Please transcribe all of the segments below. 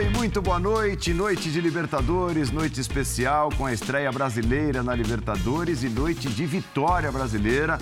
Oi, muito boa noite. Noite de Libertadores, noite especial com a estreia brasileira na Libertadores e noite de vitória brasileira.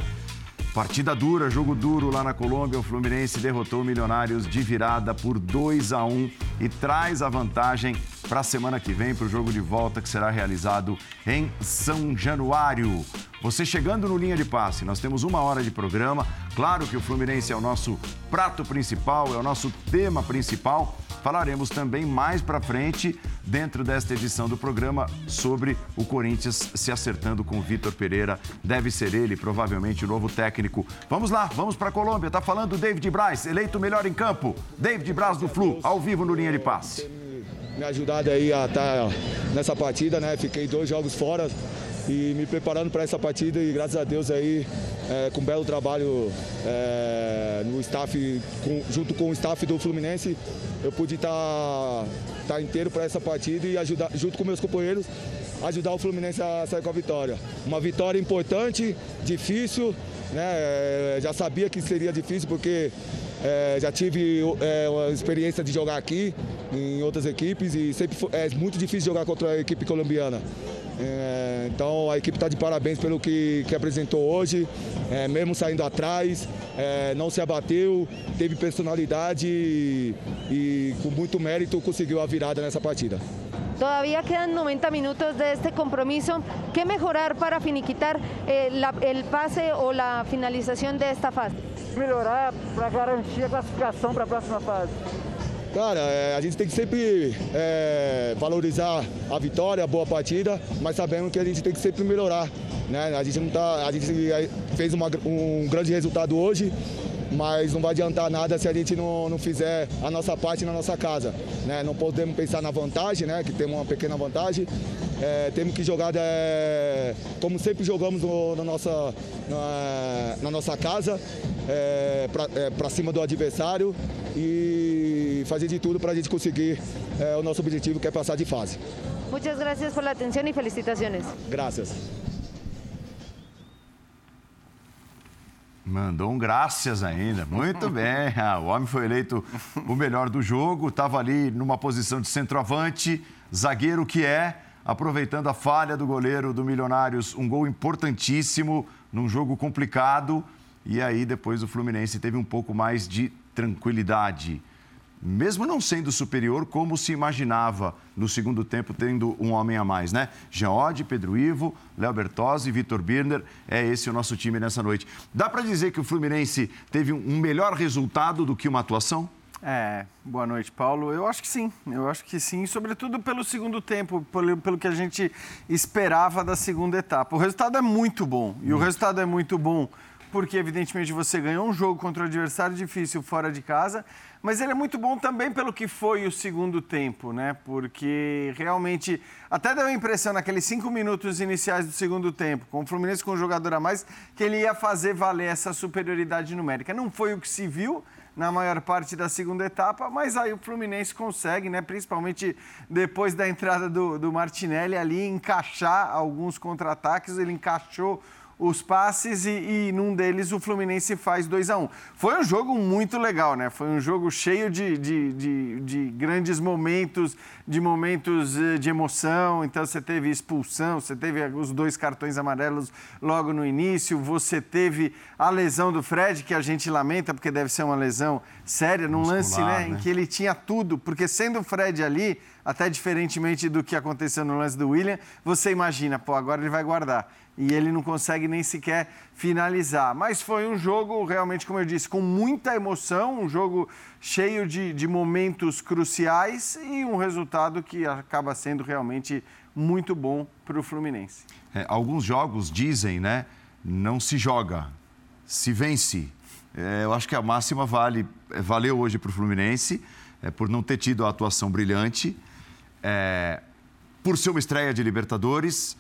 Partida dura, jogo duro lá na Colômbia. O Fluminense derrotou o Milionários de virada por 2 a 1 e traz a vantagem para a semana que vem, para o jogo de volta que será realizado em São Januário. Você chegando no linha de passe, nós temos uma hora de programa. Claro que o Fluminense é o nosso prato principal, é o nosso tema principal. Falaremos também mais para frente, dentro desta edição do programa, sobre o Corinthians se acertando com o Vitor Pereira. Deve ser ele, provavelmente, o novo técnico. Vamos lá, vamos para a Colômbia. Tá falando David Braz, eleito melhor em campo. David Braz do Flu, ao vivo no linha de passe. Me ajudado aí a estar tá nessa partida, né? Fiquei dois jogos fora e me preparando para essa partida e graças a Deus aí é, com um belo trabalho é, no staff, com, junto com o staff do Fluminense, eu pude estar tá, tá inteiro para essa partida e ajudar, junto com meus companheiros, ajudar o Fluminense a sair com a vitória. Uma vitória importante, difícil, né? É, já sabia que seria difícil porque é, já tive é, uma experiência de jogar aqui em outras equipes e sempre foi, é muito difícil jogar contra a equipe colombiana. É, então a equipe está de parabéns pelo que, que apresentou hoje, é, mesmo saindo atrás, é, não se abateu, teve personalidade e, e, com muito mérito conseguiu a virada nessa partida. Todavía quedan 90 minutos de este compromiso. ¿Qué mejorar para finiquitar eh, la, el pase o la finalización de esta fase? Melhorar para garantir a classificação para a próxima fase. Cara, é, a gente tem que sempre é, valorizar a vitória, a boa partida, mas sabendo que a gente tem que sempre melhorar. Né? A gente não tá, a gente é, fez uma, um grande resultado hoje, mas não vai adiantar nada se a gente não, não fizer a nossa parte na nossa casa. Né? Não podemos pensar na vantagem, né? que temos uma pequena vantagem. É, temos que jogar é, como sempre jogamos no, na, nossa, na, na nossa casa, é, para é, cima do adversário e fazer de tudo para a gente conseguir é, o nosso objetivo, que é passar de fase. Muchas gracias por la atención y felicitaciones. Gracias. Mandou um graças ainda. Muito bem. Ah, o homem foi eleito o melhor do jogo. Estava ali numa posição de centroavante, zagueiro que é, aproveitando a falha do goleiro do Milionários. Um gol importantíssimo num jogo complicado. E aí depois o Fluminense teve um pouco mais de tranquilidade. Mesmo não sendo superior, como se imaginava no segundo tempo, tendo um homem a mais, né? Jean Pedro Ivo, Léo Bertozzi, Vitor Birner, é esse o nosso time nessa noite. Dá para dizer que o Fluminense teve um melhor resultado do que uma atuação? É, boa noite, Paulo. Eu acho que sim, eu acho que sim, sobretudo pelo segundo tempo, pelo, pelo que a gente esperava da segunda etapa. O resultado é muito bom, e o resultado é muito bom porque evidentemente você ganhou um jogo contra um adversário difícil fora de casa, mas ele é muito bom também pelo que foi o segundo tempo, né? Porque realmente até deu a impressão naqueles cinco minutos iniciais do segundo tempo, com o Fluminense com um jogador a mais, que ele ia fazer valer essa superioridade numérica. Não foi o que se viu na maior parte da segunda etapa, mas aí o Fluminense consegue, né? Principalmente depois da entrada do, do Martinelli ali, encaixar alguns contra-ataques, ele encaixou os passes e, e num deles o Fluminense faz 2 a 1 um. Foi um jogo muito legal, né? Foi um jogo cheio de, de, de, de, grandes momentos, de momentos eh, de emoção. Então você teve expulsão, você teve os dois cartões amarelos logo no início, você teve a lesão do Fred, que a gente lamenta, porque deve ser uma lesão séria, num Muscular, lance né, né? em que ele tinha tudo, porque sendo o Fred ali, até diferentemente do que aconteceu no lance do William, você imagina, pô, agora ele vai guardar e ele não consegue nem sequer finalizar. Mas foi um jogo, realmente, como eu disse, com muita emoção, um jogo cheio de, de momentos cruciais e um resultado que acaba sendo realmente muito bom para o Fluminense. É, alguns jogos dizem, né? Não se joga, se vence. É, eu acho que a máxima vale, é, valeu hoje para o Fluminense, é, por não ter tido a atuação brilhante, é, por ser uma estreia de Libertadores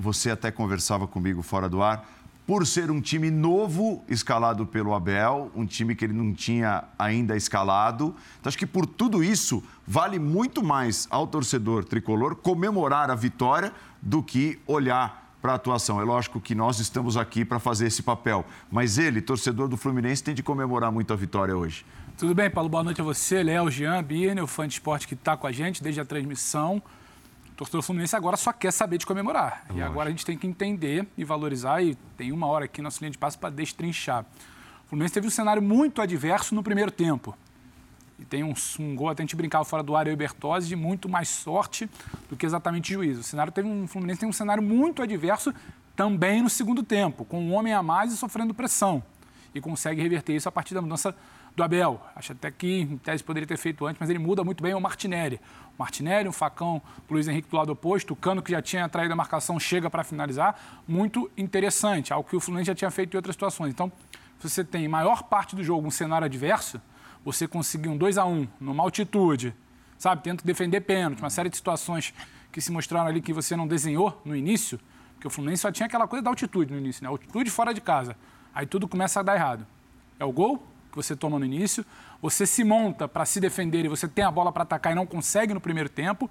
você até conversava comigo fora do ar, por ser um time novo escalado pelo Abel, um time que ele não tinha ainda escalado. Então, acho que por tudo isso, vale muito mais ao torcedor tricolor comemorar a vitória do que olhar para a atuação. É lógico que nós estamos aqui para fazer esse papel, mas ele, torcedor do Fluminense, tem de comemorar muito a vitória hoje. Tudo bem, Paulo? Boa noite a você, Léo, Jean, Birne, o fã de esporte que está com a gente desde a transmissão. O torcedor Fluminense agora só quer saber de comemorar. É e agora a gente tem que entender e valorizar, e tem uma hora aqui na nossa linha de passo para destrinchar. O Fluminense teve um cenário muito adverso no primeiro tempo. E tem um, um gol, até a gente brincava fora do área, o Bertozzi, de muito mais sorte do que exatamente juízo. O cenário teve um, o Fluminense tem um cenário muito adverso também no segundo tempo, com um homem a mais e sofrendo pressão. E consegue reverter isso a partir da mudança do Abel. Acho até que, em tese, poderia ter feito antes, mas ele muda muito bem o Martinelli. O Martinelli, um facão o Luiz Henrique do lado oposto, o Cano, que já tinha traído a marcação, chega para finalizar. Muito interessante, algo que o Fluminense já tinha feito em outras situações. Então, você tem maior parte do jogo um cenário adverso, você conseguir um 2 a 1 numa altitude, sabe, tenta defender pênalti, uma série de situações que se mostraram ali que você não desenhou no início, porque o Fluminense só tinha aquela coisa da altitude no início, né? Altitude fora de casa. Aí tudo começa a dar errado. É o gol que você toma no início, você se monta para se defender e você tem a bola para atacar e não consegue no primeiro tempo.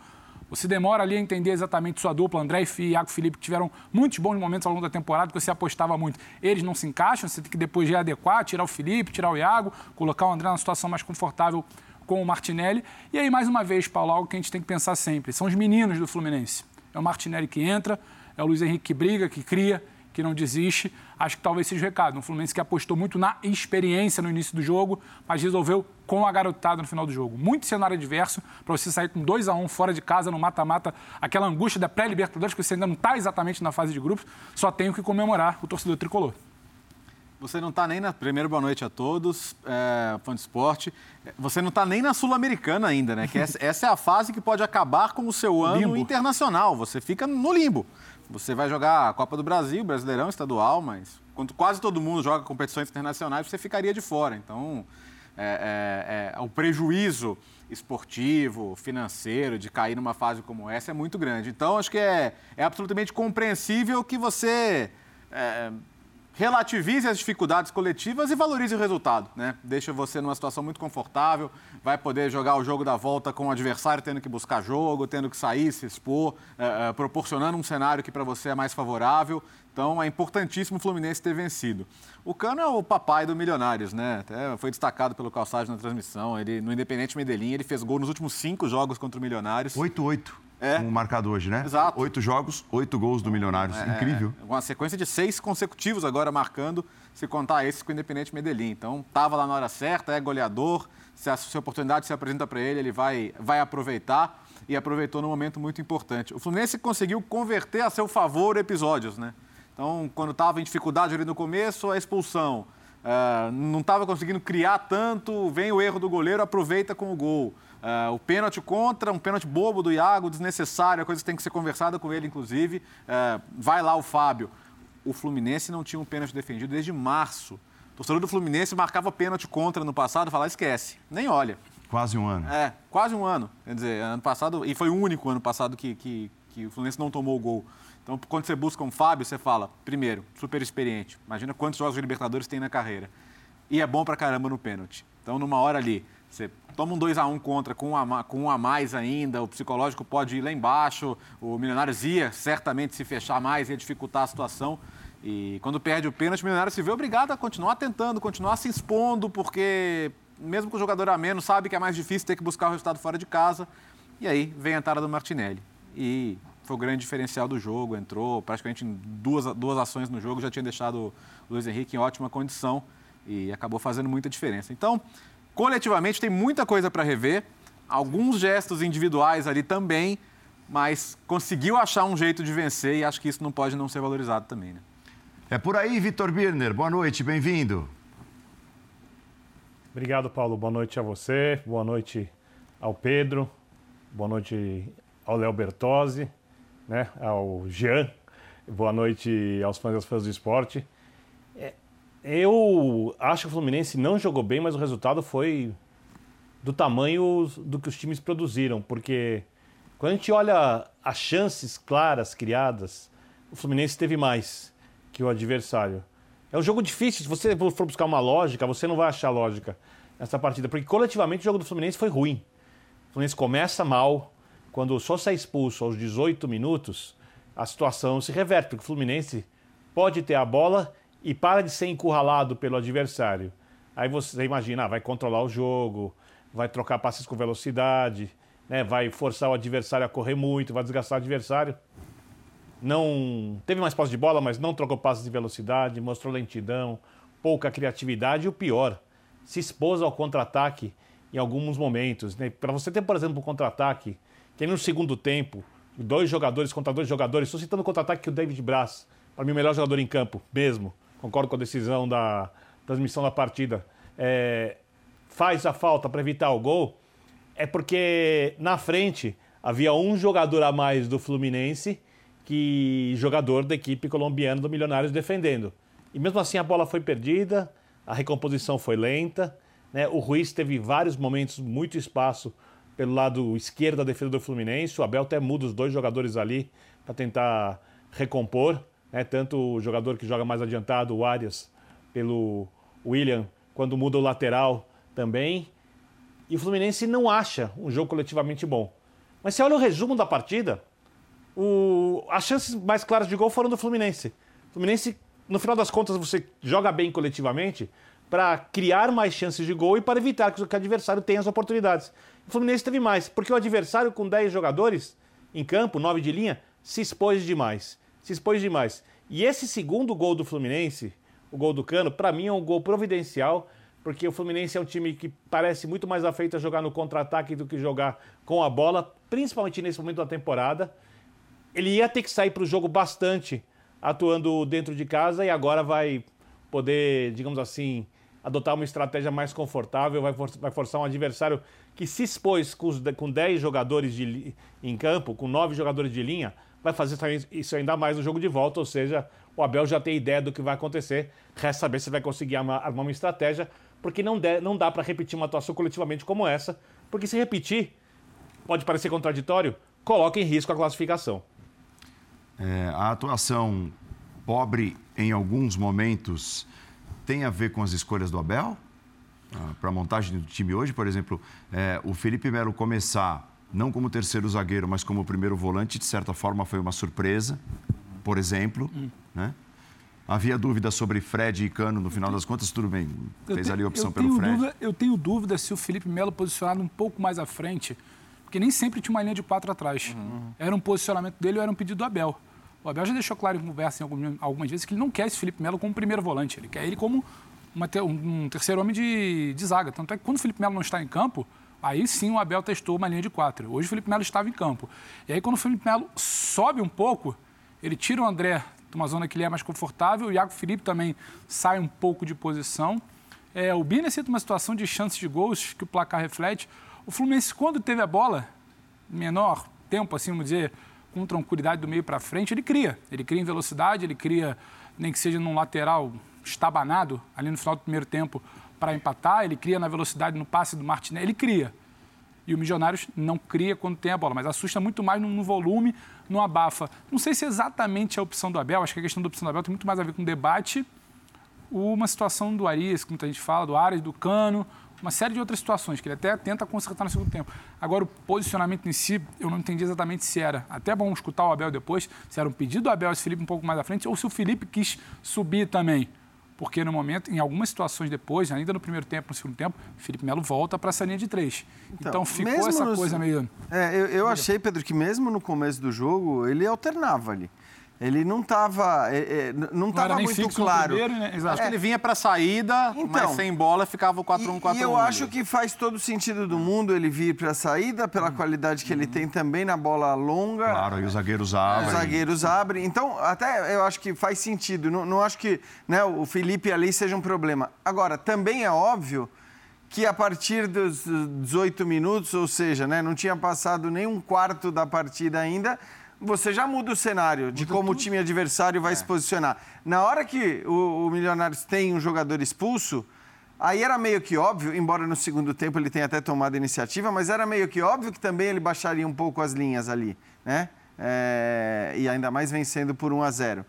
Você demora ali a entender exatamente sua dupla. André e Iago Felipe tiveram muitos bons momentos ao longo da temporada que você apostava muito. Eles não se encaixam, você tem que depois readequar, tirar o Felipe, tirar o Iago, colocar o André numa situação mais confortável com o Martinelli. E aí, mais uma vez, Paulo, algo que a gente tem que pensar sempre: são os meninos do Fluminense. É o Martinelli que entra, é o Luiz Henrique que briga, que cria, que não desiste. Acho que talvez seja o recado. Um Fluminense que apostou muito na experiência no início do jogo, mas resolveu com a garotada no final do jogo. Muito cenário adverso para você sair com 2 a 1 um fora de casa no mata-mata, aquela angústia da pré-Libertadores, que você ainda não está exatamente na fase de grupos, só tenho que comemorar o torcedor tricolor. Você não está nem na. Primeiro, boa noite a todos, é, fã de esporte. Você não está nem na Sul-Americana ainda, né? Que essa, essa, é a fase que pode acabar com o seu ano limbo. internacional. Você fica no limbo. Você vai jogar a Copa do Brasil, Brasileirão, Estadual, mas quando quase todo mundo joga competições internacionais, você ficaria de fora. Então, é, é, é, o prejuízo esportivo, financeiro, de cair numa fase como essa é muito grande. Então, acho que é, é absolutamente compreensível que você é, relativize as dificuldades coletivas e valorize o resultado, né? Deixa você numa situação muito confortável, vai poder jogar o jogo da volta com o adversário tendo que buscar jogo, tendo que sair, se expor, é, é, proporcionando um cenário que para você é mais favorável. Então é importantíssimo o Fluminense ter vencido. O Cano é o papai do Milionários, né? Até foi destacado pelo Calçado na transmissão. Ele, no Independente Medellín, ele fez gol nos últimos cinco jogos contra o Milionários. 8-8 é. o marcado hoje, né? Exato. Oito jogos, oito gols do Milionários. É, Incrível. É, uma sequência de seis consecutivos agora marcando, se contar esse com o Independente Medellín. Então, estava lá na hora certa, é goleador. Se a, se a oportunidade se apresenta para ele, ele vai, vai aproveitar. E aproveitou num momento muito importante. O Fluminense conseguiu converter a seu favor episódios, né? Então, quando estava em dificuldade ali no começo, a expulsão. Uh, não estava conseguindo criar tanto, vem o erro do goleiro, aproveita com o gol. Uh, o pênalti contra, um pênalti bobo do Iago, desnecessário, a coisa que tem que ser conversada com ele, inclusive. Uh, vai lá o Fábio. O Fluminense não tinha um pênalti defendido desde março. O torcedor do Fluminense marcava pênalti contra no passado, falava, esquece, nem olha. Quase um ano. É, quase um ano. Quer dizer, ano passado, e foi o único ano passado que, que, que o Fluminense não tomou o gol. Então, quando você busca um Fábio, você fala, primeiro, super experiente. Imagina quantos jogos de Libertadores tem na carreira. E é bom pra caramba no pênalti. Então, numa hora ali, você toma um 2 a 1 um contra com um, a, com um a mais ainda, o psicológico pode ir lá embaixo, o Milionários ia certamente se fechar mais, ia dificultar a situação. E quando perde o pênalti, o Milionário se vê obrigado a continuar tentando, continuar se expondo, porque mesmo com o jogador a menos, sabe que é mais difícil ter que buscar o resultado fora de casa. E aí vem a entrada do Martinelli. E foi o grande diferencial do jogo, entrou praticamente em duas, duas ações no jogo, já tinha deixado o Luiz Henrique em ótima condição e acabou fazendo muita diferença. Então, Coletivamente tem muita coisa para rever, alguns gestos individuais ali também, mas conseguiu achar um jeito de vencer e acho que isso não pode não ser valorizado também. Né? É por aí, Vitor Birner. Boa noite, bem-vindo. Obrigado, Paulo. Boa noite a você, boa noite ao Pedro, boa noite ao Léo Bertozzi, né, ao Jean, boa noite aos fãs e aos fãs do esporte. Eu acho que o Fluminense não jogou bem, mas o resultado foi do tamanho do que os times produziram, porque quando a gente olha as chances claras criadas, o Fluminense teve mais que o adversário. É um jogo difícil, se você for buscar uma lógica, você não vai achar lógica nessa partida, porque coletivamente o jogo do Fluminense foi ruim. O Fluminense começa mal, quando Sousa é expulso aos 18 minutos, a situação se reverte, porque o Fluminense pode ter a bola e para de ser encurralado pelo adversário. Aí você imagina, ah, vai controlar o jogo, vai trocar passes com velocidade, né? vai forçar o adversário a correr muito, vai desgastar o adversário. Não teve mais posse de bola, mas não trocou passes de velocidade, mostrou lentidão, pouca criatividade e o pior, se expôs ao contra-ataque em alguns momentos. Né? Para você ter, por exemplo, um contra-ataque, tem no segundo tempo, dois jogadores contra dois jogadores, estou citando o contra-ataque que o David Braz, para mim o melhor jogador em campo, mesmo, concordo com a decisão da transmissão da partida, é, faz a falta para evitar o gol, é porque na frente havia um jogador a mais do Fluminense que jogador da equipe colombiana do Milionários defendendo. E mesmo assim a bola foi perdida, a recomposição foi lenta, né? o Ruiz teve vários momentos, muito espaço pelo lado esquerdo da defesa do Fluminense, o Abel até muda os dois jogadores ali para tentar recompor, né? tanto o jogador que joga mais adiantado, o Arias, pelo William, quando muda o lateral também. E o Fluminense não acha um jogo coletivamente bom. Mas se olha o resumo da partida, o... as chances mais claras de gol foram do Fluminense. O Fluminense, no final das contas, você joga bem coletivamente para criar mais chances de gol e para evitar que o adversário tenha as oportunidades. O Fluminense teve mais, porque o adversário com 10 jogadores em campo, 9 de linha, se expôs demais. Se expôs demais. E esse segundo gol do Fluminense, o gol do Cano, para mim é um gol providencial, porque o Fluminense é um time que parece muito mais afeito a jogar no contra-ataque do que jogar com a bola, principalmente nesse momento da temporada. Ele ia ter que sair para o jogo bastante atuando dentro de casa e agora vai poder, digamos assim, adotar uma estratégia mais confortável, vai, for, vai forçar um adversário que se expôs com, os, com 10 jogadores de, em campo, com 9 jogadores de linha, vai fazer isso ainda mais no jogo de volta, ou seja, o Abel já tem ideia do que vai acontecer, resta saber se vai conseguir armar, uma estratégia, porque não, de, não dá para repetir uma atuação coletivamente como essa, porque se repetir, pode parecer contraditório, coloca em risco a classificação. É, a atuação pobre em alguns momentos tem a ver com as escolhas do Abel? Ah, para a montagem do time hoje, por exemplo, é, o Felipe Melo começar não como terceiro zagueiro, mas como primeiro volante, de certa forma foi uma surpresa, por exemplo. Hum. Né? Havia dúvida sobre Fred e Cano, no final das contas, tudo bem, fez ali a opção pelo Fred. Dúvida, eu tenho dúvida se o Felipe Melo posicionado um pouco mais à frente, porque nem sempre tinha uma linha de quatro atrás. Uhum. Era um posicionamento dele ou era um pedido do Abel. O Abel já deixou claro em conversa em algumas vezes que ele não quer esse Felipe Melo como primeiro volante, ele quer ele como uma, um terceiro homem de, de zaga. Tanto é que quando o Felipe Melo não está em campo, Aí sim o Abel testou uma linha de quatro. Hoje o Felipe Melo estava em campo. E aí quando o Felipe Melo sobe um pouco, ele tira o André de uma zona que ele é mais confortável, o Iago Felipe também sai um pouco de posição. É, o Bina cita uma situação de chances de gols que o placar reflete. O Fluminense, quando teve a bola, menor tempo, assim, vamos dizer, com tranquilidade do meio para frente, ele cria. Ele cria em velocidade, ele cria, nem que seja num lateral estabanado, ali no final do primeiro tempo, para empatar, ele cria na velocidade no passe do Martinelli, ele cria. E o Milionários não cria quando tem a bola, mas assusta muito mais no, volume, no abafa. Não sei se é exatamente a opção do Abel, acho que a questão da opção do Abel tem muito mais a ver com o debate, uma situação do Arias, que muita gente fala, do Arias, do Cano, uma série de outras situações que ele até tenta consertar no segundo tempo. Agora, o posicionamento em si, eu não entendi exatamente se era, até bom escutar o Abel depois, se era um pedido do Abel esse Felipe um pouco mais à frente, ou se o Felipe quis subir também porque no momento, em algumas situações depois, ainda no primeiro tempo, no segundo tempo, Felipe Melo volta para essa linha de três. Então, então ficou essa no, coisa meio. É, eu, eu achei, Pedro, que mesmo no começo do jogo, ele alternava ali. Ele não estava é, é, não estava muito claro. Primeiro, né? Acho que ele vinha para a saída, então, mas sem bola ficava o 4-1-4-1. E, e eu acho que faz todo o sentido do mundo ele vir para a saída, pela hum. qualidade que ele tem também na bola longa. Claro, aí os zagueiros abrem. Os zagueiros abrem. Então, até eu acho que faz sentido. Não, não acho que né, o Felipe ali seja um problema. Agora, também é óbvio que a partir dos 18 minutos, ou seja, né, não tinha passado nem um quarto da partida ainda você já muda o cenário de como tudo. o time adversário vai é. se posicionar. Na hora que o, o Milionários tem um jogador expulso, aí era meio que óbvio, embora no segundo tempo ele tenha até tomado a iniciativa, mas era meio que óbvio que também ele baixaria um pouco as linhas ali, né? É, e ainda mais vencendo por 1 a 0.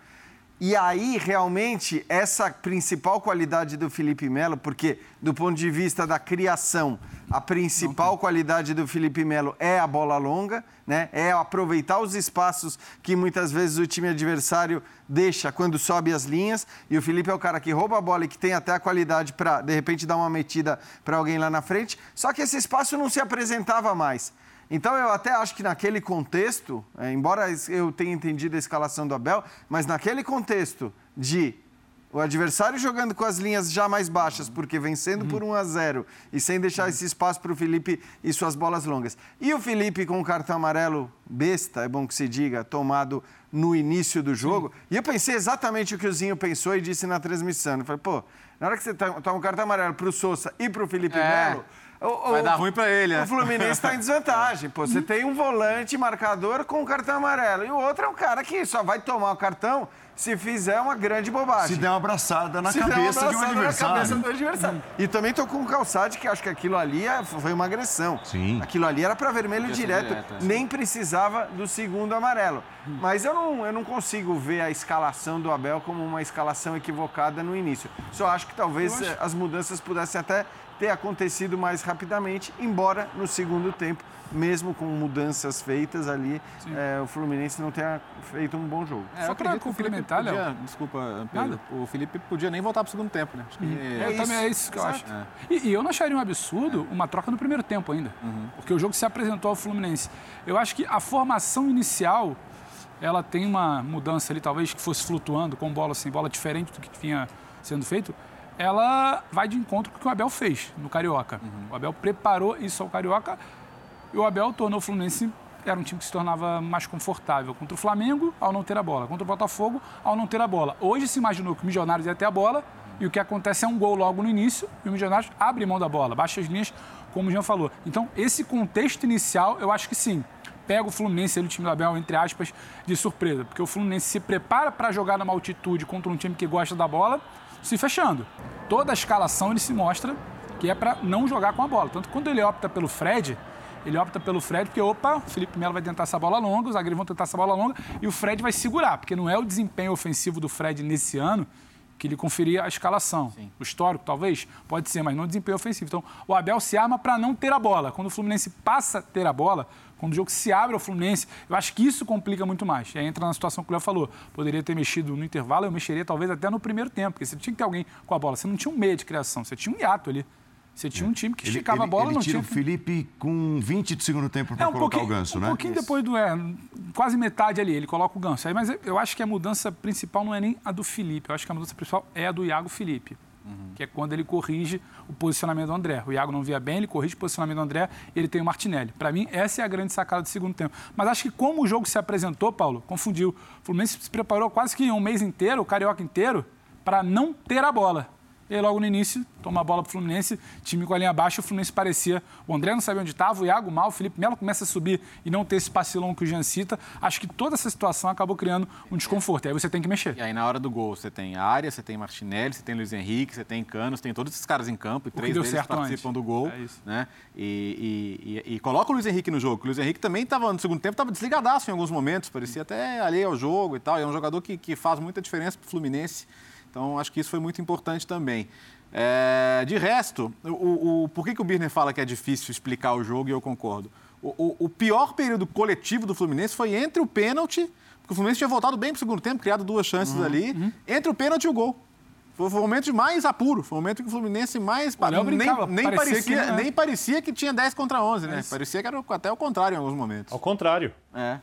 E aí, realmente, essa principal qualidade do Felipe Melo, porque do ponto de vista da criação, a principal qualidade do Felipe Melo é a bola longa, né? É aproveitar os espaços que muitas vezes o time adversário deixa quando sobe as linhas. E o Felipe é o cara que rouba a bola e que tem até a qualidade para, de repente, dar uma metida para alguém lá na frente. Só que esse espaço não se apresentava mais. Então eu até acho que naquele contexto, é, embora eu tenha entendido a escalação do Abel, mas naquele contexto de o adversário jogando com as linhas já mais baixas, porque vencendo por 1 a 0 e sem deixar esse espaço para o Felipe e suas bolas longas. E o Felipe com o cartão amarelo besta, é bom que se diga, tomado no início do jogo. E eu pensei exatamente o que o Zinho pensou e disse na transmissão. Eu falei, pô, na hora que você toma um cartão amarelo para o Sousa e para o Felipe é. Melo o, Vai dar ruim para ele, né? O Fluminense está em desvantagem. Pô, você tem um volante marcador com um cartão amarelo. E o outro é um cara que só vai tomar o cartão se fizer uma grande bobagem. Se der uma abraçada na se cabeça abraçada de um adversário. Na cabeça do adversário. E também tô com o Calçade, que acho que aquilo ali é, foi uma agressão. Sim. Aquilo ali era para vermelho direto, direto é. nem precisava do segundo amarelo. Mas eu não, eu não consigo ver a escalação do Abel como uma escalação equivocada no início. Só acho que talvez acho... as mudanças pudessem até ter acontecido mais rapidamente, embora no segundo tempo, mesmo com mudanças feitas ali, é, o Fluminense não tenha feito um bom jogo. É, Só para complementar, Léo. Desculpa, Pedro, o Felipe podia nem voltar para o segundo tempo, né? Acho que uhum. é, é, isso, também é isso que eu acho. É. E, e, eu não acharia um absurdo uma troca no primeiro tempo ainda, uhum. porque o jogo se apresentou ao Fluminense. Eu acho que a formação inicial ela tem uma mudança ali, talvez que fosse flutuando com bola sem bola, diferente do que vinha sendo feito ela vai de encontro com o que o Abel fez no Carioca. Uhum. O Abel preparou isso ao Carioca e o Abel tornou o Fluminense era um time que se tornava mais confortável contra o Flamengo ao não ter a bola, contra o Botafogo ao não ter a bola. Hoje se imaginou que o Milionários ia ter a bola e o que acontece é um gol logo no início e o Milionários abre mão da bola, baixa as linhas, como o Jean falou. Então, esse contexto inicial, eu acho que sim. Pega o Fluminense, ele, o time do Abel, entre aspas, de surpresa. Porque o Fluminense se prepara para jogar numa altitude contra um time que gosta da bola se fechando. Toda a escalação ele se mostra que é para não jogar com a bola. Tanto quando ele opta pelo Fred, ele opta pelo Fred porque, opa, o Felipe Melo vai tentar essa bola longa, os zagueiros vão tentar essa bola longa e o Fred vai segurar, porque não é o desempenho ofensivo do Fred nesse ano que lhe conferia a escalação. Sim. O histórico, talvez, pode ser, mas não o desempenho ofensivo. Então, o Abel se arma para não ter a bola. Quando o Fluminense passa a ter a bola, quando o jogo se abre ao Fluminense, eu acho que isso complica muito mais. E aí entra na situação que o Léo falou. Poderia ter mexido no intervalo, eu mexeria talvez até no primeiro tempo, porque você tinha que ter alguém com a bola. Você não tinha um meio de criação, você tinha um hiato ali. Você tinha um time que esticava ele, a bola, ele não tira tinha. o Felipe com 20 de segundo tempo para é, um colocar o ganso, um né? Um pouquinho Isso. depois do. É, quase metade ali, ele coloca o ganso. Aí, mas eu acho que a mudança principal não é nem a do Felipe, eu acho que a mudança principal é a do Iago Felipe. Uhum. Que é quando ele corrige o posicionamento do André. O Iago não via bem, ele corrige o posicionamento do André e ele tem o Martinelli. Para mim, essa é a grande sacada do segundo tempo. Mas acho que como o jogo se apresentou, Paulo, confundiu. O Fluminense se preparou quase que um mês inteiro, o Carioca inteiro, para não ter a bola. E aí, logo no início, toma a bola pro Fluminense, time com a linha baixa, o Fluminense parecia. O André não sabia onde estava, o Iago mal, o Felipe Melo começa a subir e não ter esse passilão que o Jean cita. Acho que toda essa situação acabou criando um desconforto. E aí você tem que mexer. E aí, na hora do gol, você tem área, você tem Martinelli, você tem Luiz Henrique, você tem Canos, tem todos esses caras em campo e três deles participam antes. do gol. É. Né? E, e, e, e, coloca o Luiz Henrique no jogo. O Luiz Henrique também estava, no segundo tempo, estava desligadaço em alguns momentos, parecia até alheio ao jogo e tal. E é um jogador que, que faz muita diferença para o Fluminense. Então, acho que isso foi muito importante também. É, de resto, o, o, por que, que o Birner fala que é difícil explicar o jogo e eu concordo? O, o, pior período coletivo do Fluminense foi entre o pênalti, porque o Fluminense tinha voltado bem para o segundo tempo, criado duas chances uhum, ali, uhum. entre o pênalti e o gol. Foi o momento de mais apuro, foi o momento que o Fluminense mais. nem, nem, parecia, que, é. nem parecia que tinha 10 contra 11, né? Parecia que era até o contrário em alguns momentos. Ao contrário. É.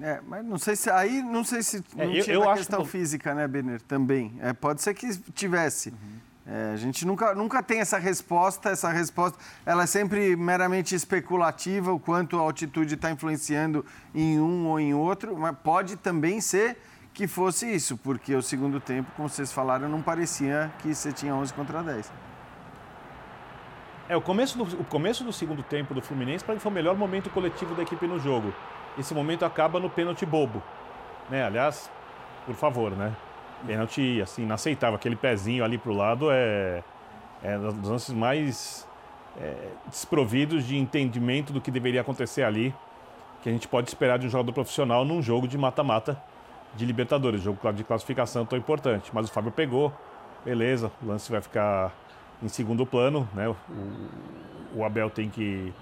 É, mas não sei se aí não sei se é, não é, eu, tinha eu questão que... física, né, Benner? Também. É, pode ser que tivesse. Uhum. É, a gente nunca, nunca tem essa resposta, essa resposta ela é sempre meramente especulativa, o quanto a altitude está influenciando em um ou em outro, mas pode também ser que fosse isso, porque o segundo tempo, como vocês falaram, não parecia que você tinha 11 contra 10. É, o começo do, o começo do segundo tempo do Fluminense para mim foi o melhor momento coletivo da equipe no jogo. Esse momento acaba no pênalti bobo. Né? Aliás, por favor, né? Pênalti, assim, inaceitável. Aquele pezinho ali pro lado é, é um dos lances mais é, desprovidos de entendimento do que deveria acontecer ali, que a gente pode esperar de um jogador profissional num jogo de mata-mata de Libertadores, jogo de classificação tão importante. Mas o Fábio pegou, beleza, o lance vai ficar em segundo plano, né? O, o Abel tem que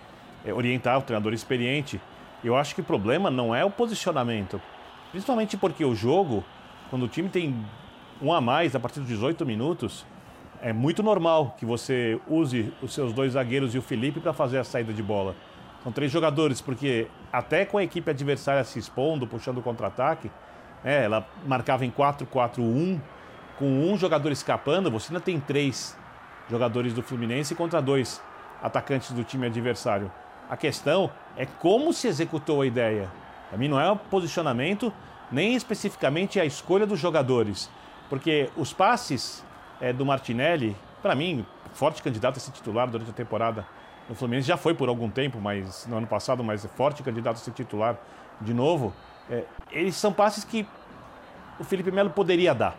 é, orientar o treinador experiente. Eu acho que o problema não é o posicionamento, principalmente porque o jogo, quando o time tem um a mais a partir dos 18 minutos, é muito normal que você use os seus dois zagueiros e o Felipe para fazer a saída de bola. São três jogadores, porque até com a equipe adversária se expondo, puxando o contra-ataque, né, ela marcava em 4-4-1, com um jogador escapando, você ainda tem três jogadores do Fluminense contra dois atacantes do time adversário. A questão é como se executou a ideia. Para mim não é o posicionamento, nem especificamente a escolha dos jogadores. Porque os passes é, do Martinelli, para mim, forte candidato a ser titular durante a temporada no Fluminense, já foi por algum tempo, mas no ano passado, mas é forte candidato a ser titular de novo. É, eles são passes que o Felipe Melo poderia dar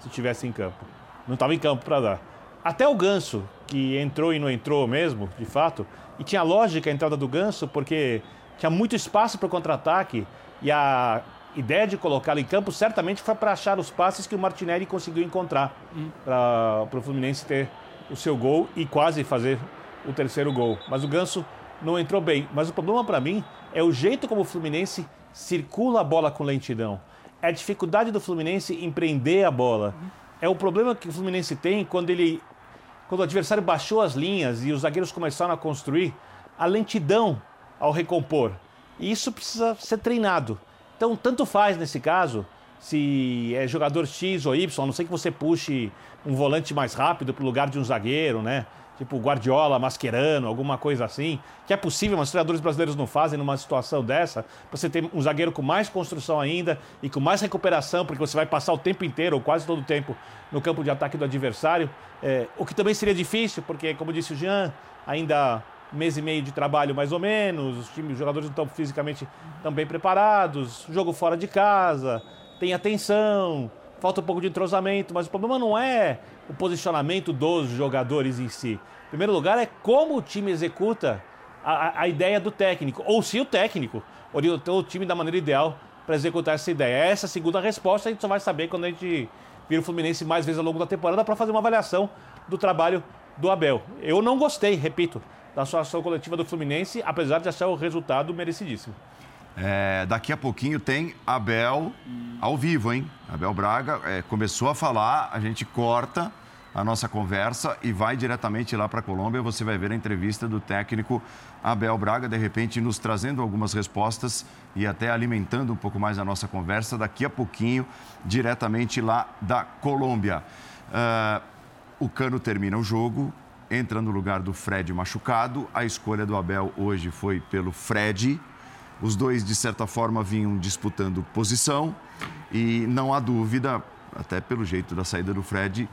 se estivesse em campo. Não estava em campo para dar. Até o Ganso, que entrou e não entrou mesmo, de fato, e tinha lógica a entrada do Ganso, porque tinha muito espaço para o contra-ataque e a ideia de colocá-lo em campo certamente foi para achar os passes que o Martinelli conseguiu encontrar hum. para o Fluminense ter o seu gol e quase fazer o terceiro gol. Mas o Ganso não entrou bem. Mas o problema para mim é o jeito como o Fluminense circula a bola com lentidão. É a dificuldade do Fluminense em prender a bola. É o problema que o Fluminense tem quando ele quando o adversário baixou as linhas e os zagueiros começaram a construir, a lentidão ao recompor. E isso precisa ser treinado. Então, tanto faz nesse caso se é jogador X ou Y, a não sei que você puxe um volante mais rápido para o lugar de um zagueiro, né? Tipo Guardiola, Mascherano, alguma coisa assim, que é possível, mas os treinadores brasileiros não fazem numa situação dessa, para você ter um zagueiro com mais construção ainda e com mais recuperação, porque você vai passar o tempo inteiro, ou quase todo o tempo, no campo de ataque do adversário, é, o que também seria difícil, porque, como disse o Jean, ainda mês e meio de trabalho mais ou menos, os times, os jogadores não estão fisicamente tão bem preparados, jogo fora de casa, tem atenção, falta um pouco de entrosamento, mas o problema não é o posicionamento dos jogadores em si. Em primeiro lugar, é como o time executa a, a ideia do técnico, ou se o técnico orientou o time da maneira ideal para executar essa ideia. Essa segunda resposta a gente só vai saber quando a gente vir o Fluminense mais vezes ao longo da temporada para fazer uma avaliação do trabalho do Abel. Eu não gostei, repito, da sua ação coletiva do Fluminense, apesar de achar o resultado merecidíssimo. É, daqui a pouquinho tem Abel ao vivo, hein? Abel Braga é, começou a falar, a gente corta a nossa conversa e vai diretamente lá para a Colômbia. Você vai ver a entrevista do técnico Abel Braga, de repente nos trazendo algumas respostas e até alimentando um pouco mais a nossa conversa daqui a pouquinho, diretamente lá da Colômbia. Uh, o Cano termina o jogo, entra no lugar do Fred machucado. A escolha do Abel hoje foi pelo Fred. Os dois, de certa forma, vinham disputando posição e não há dúvida, até pelo jeito da saída do Fred,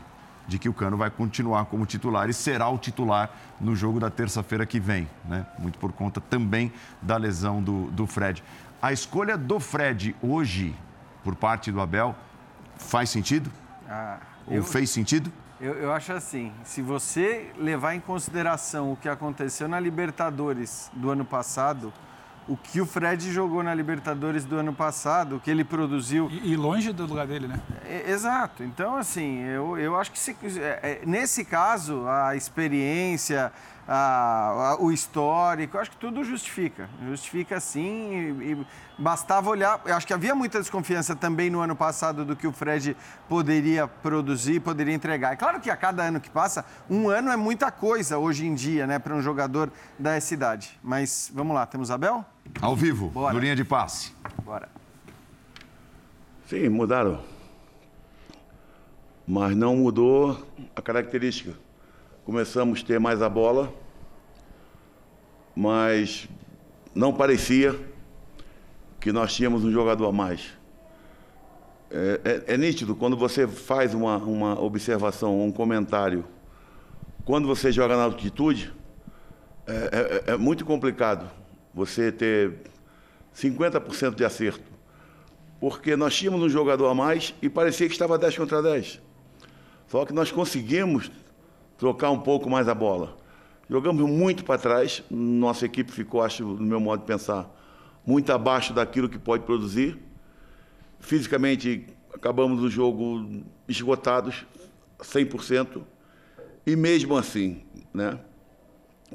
de que o Cano vai continuar como titular e será o titular no jogo da terça-feira que vem, né? Muito por conta também da lesão do, do Fred. A escolha do Fred hoje, por parte do Abel, faz sentido? Ah, Ou eu... fez sentido? Eu, eu, acho assim, se você levar em consideração o que aconteceu na Libertadores do ano passado, o que o Fred jogou na Libertadores do ano passado, o que ele produziu. E, e longe do lugar dele, né? É, exato. Então, assim, eu, eu acho que se, é, é nesse caso, a experiência, a, a, o histórico, acho que tudo justifica. Justifica sim e, e, bastava olhar. Eu acho que havia muita desconfiança também no ano passado do que o Fred poderia produzir, poderia entregar. É claro que a cada ano que passa, um ano é muita coisa hoje em dia, né, para um jogador da cidade. Mas vamos lá, temos Abel? Ao vivo, Bora. no linha de passe. Bora. Sim, mudaram. Mas não mudou a característica começamos a ter mais a bola, mas não parecia que nós tínhamos um jogador a mais. É, é, é nítido quando você faz uma, uma observação, um comentário, quando você joga na altitude, é, é, é muito complicado você ter 50% de acerto. Porque nós tínhamos um jogador a mais e parecia que estava 10 contra 10. Só que nós conseguimos trocar um pouco mais a bola. Jogamos muito para trás, nossa equipe ficou, acho, no meu modo de pensar, muito abaixo daquilo que pode produzir. fisicamente acabamos o jogo esgotados, 100%, e mesmo assim, né,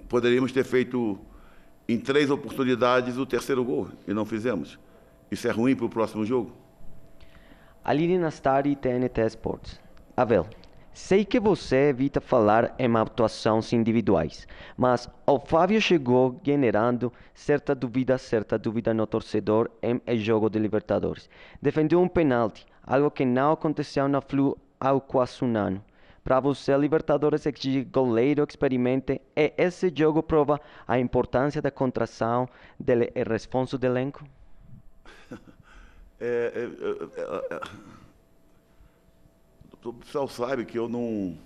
poderíamos ter feito em três oportunidades o terceiro gol e não fizemos. Isso é ruim para o próximo jogo? Aline Nastari, TNT Sports. Abel, sei que você evita falar em atuações individuais, mas o Fábio chegou generando certa dúvida, certa dúvida no torcedor em jogo de Libertadores. Defendeu um penalti, algo que não aconteceu na Flu um ano. Para você, Libertadores exige goleiro experimente e esse jogo prova a importância da contração do responso do elenco? É, é, é, é, o pessoal sabe que eu não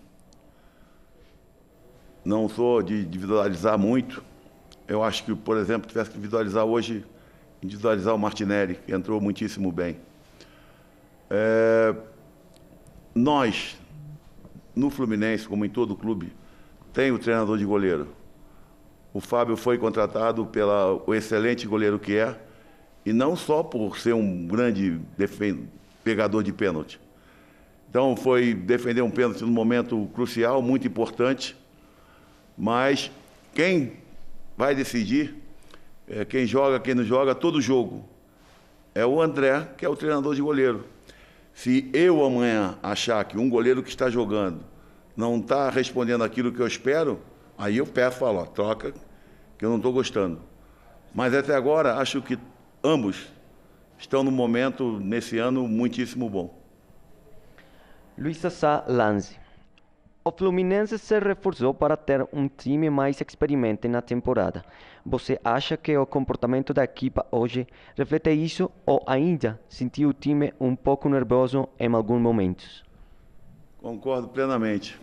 não sou de individualizar muito. Eu acho que, por exemplo, tivesse que individualizar hoje, individualizar o Martinelli, que entrou muitíssimo bem. É, nós, no Fluminense, como em todo clube, tem o treinador de goleiro. O Fábio foi contratado pelo excelente goleiro que é, e não só por ser um grande pegador de pênalti. Então, foi defender um pênalti num momento crucial, muito importante, mas quem vai decidir, é, quem joga, quem não joga, todo jogo, é o André, que é o treinador de goleiro. Se eu amanhã achar que um goleiro que está jogando não está respondendo aquilo que eu espero, aí eu peço, falo, ó, troca, que eu não estou gostando. Mas até agora, acho que ambos estão no momento, nesse ano, muitíssimo bom. Luiz Sassá Lanzi. O Fluminense se reforçou para ter um time mais experimente na temporada. Você acha que o comportamento da equipa hoje reflete isso ou ainda sentiu o time um pouco nervoso em alguns momentos? Concordo plenamente.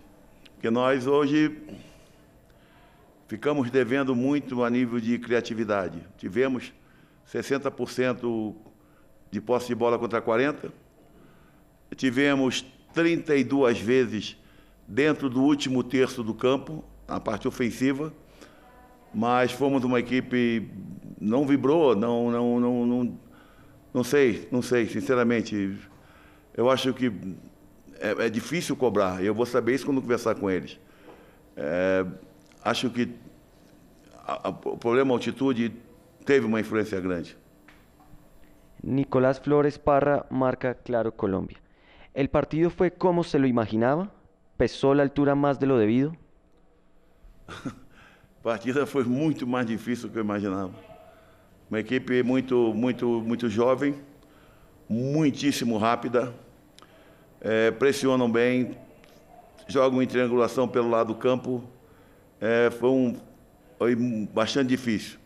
Que nós hoje ficamos devendo muito a nível de criatividade. Tivemos 60% de posse de bola contra 40. Tivemos 32 vezes dentro do último terço do campo, na parte ofensiva, mas fomos uma equipe não vibrou, não não não não, não sei, não sei, sinceramente. Eu acho que é, é difícil cobrar. Eu vou saber isso quando conversar com eles. É, acho que a, a, o problema altitude teve uma influência grande. Nicolás Flores Parra marca Claro Colombia. ¿El partido fue como se lo imaginaba? ¿Pesó la altura más de lo debido? A partida foi muito mais difícil do que eu imaginava. Uma equipe muito, muito, muito jovem, muitíssimo rápida, é, pressionam bem, jogam em triangulação pelo lado do campo. Foi, um, foi bastante difícil.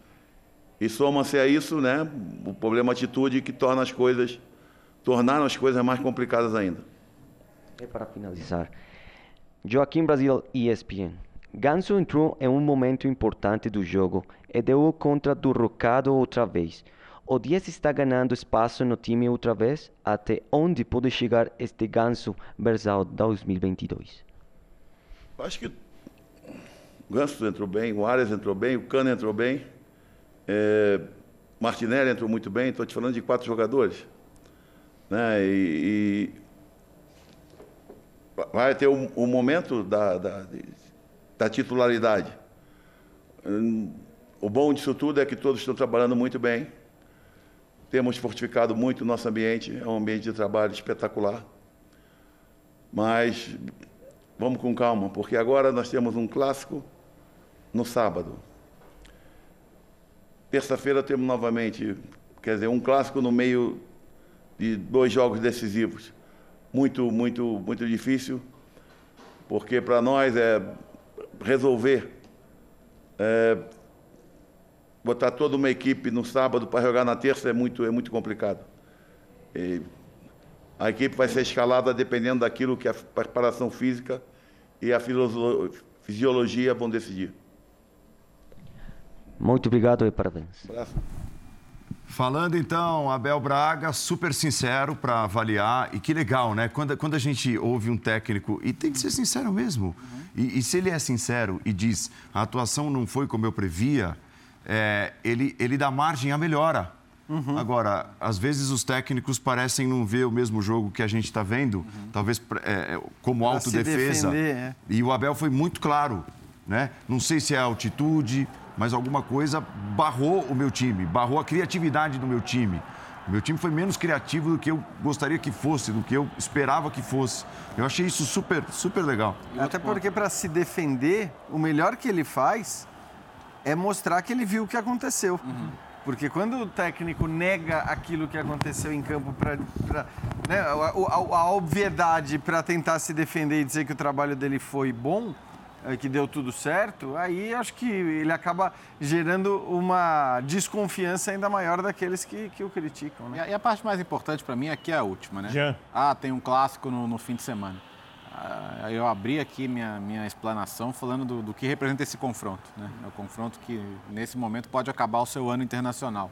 E soma-se a isso, né, o problema atitude que torna as coisas, tornaram as coisas mais complicadas ainda. E para finalizar, Joaquim Brasil, ESPN. Ganso entrou em um momento importante do jogo e deu contra do Rocado outra vez. O 10 está ganhando espaço no time outra vez? Até onde pode chegar este Ganso Versal 2022? Acho que o Ganso entrou bem, o Arias entrou bem, o Cano entrou bem. É, Martinelli entrou muito bem, estou te falando de quatro jogadores. Né? E, e vai ter o momento da, da, da, titularidade. O bom disso tudo é que todos estão trabalhando muito bem. Temos fortificado muito o nosso ambiente, é um ambiente de trabalho espetacular. Mas vamos com calma, porque agora nós temos um clássico no sábado. Terça-feira temos novamente, quer dizer, um clássico no meio de dois jogos decisivos. Muito, muito, muito difícil, porque para nós é resolver, é, botar toda uma equipe no sábado para jogar na terça é muito, é muito complicado. E a equipe vai ser escalada dependendo daquilo que a preparação física e a fisiologia vão decidir. Muito obrigado e parabéns. Falando então, Abel Braga, super sincero para avaliar. E que legal, né? Quando, quando a gente ouve um técnico, e tem que ser sincero mesmo. E, e, se ele é sincero e diz a atuação não foi como eu previa, é, ele, ele dá margem à melhora. Uhum. Agora, às vezes os técnicos parecem não ver o mesmo jogo que a gente está vendo, uhum. talvez é, é como pra autodefesa. Defender, é. E o Abel foi muito claro. Né? Não sei se é a altitude, mas alguma coisa barrou o meu time, barrou a criatividade do meu time. O meu time foi menos criativo do que eu gostaria que fosse, do que eu esperava que fosse. Eu achei isso super, super legal. Até porque para se defender, o melhor que ele faz é mostrar que ele viu o que aconteceu. Uhum. Porque quando o técnico nega aquilo que aconteceu em campo para né, a, a, a obviedade para tentar se defender e dizer que o trabalho dele foi bom, que deu tudo certo, aí acho que ele acaba gerando uma desconfiança ainda maior daqueles que, que o criticam. Né? E, a, e a parte mais importante para mim aqui é a última, né? Já. Ah, tem um clássico no, no fim de semana. Ah, eu abri aqui minha, minha explanação falando do, do que representa esse confronto. Né? É o confronto que, nesse momento, pode acabar o seu ano internacional.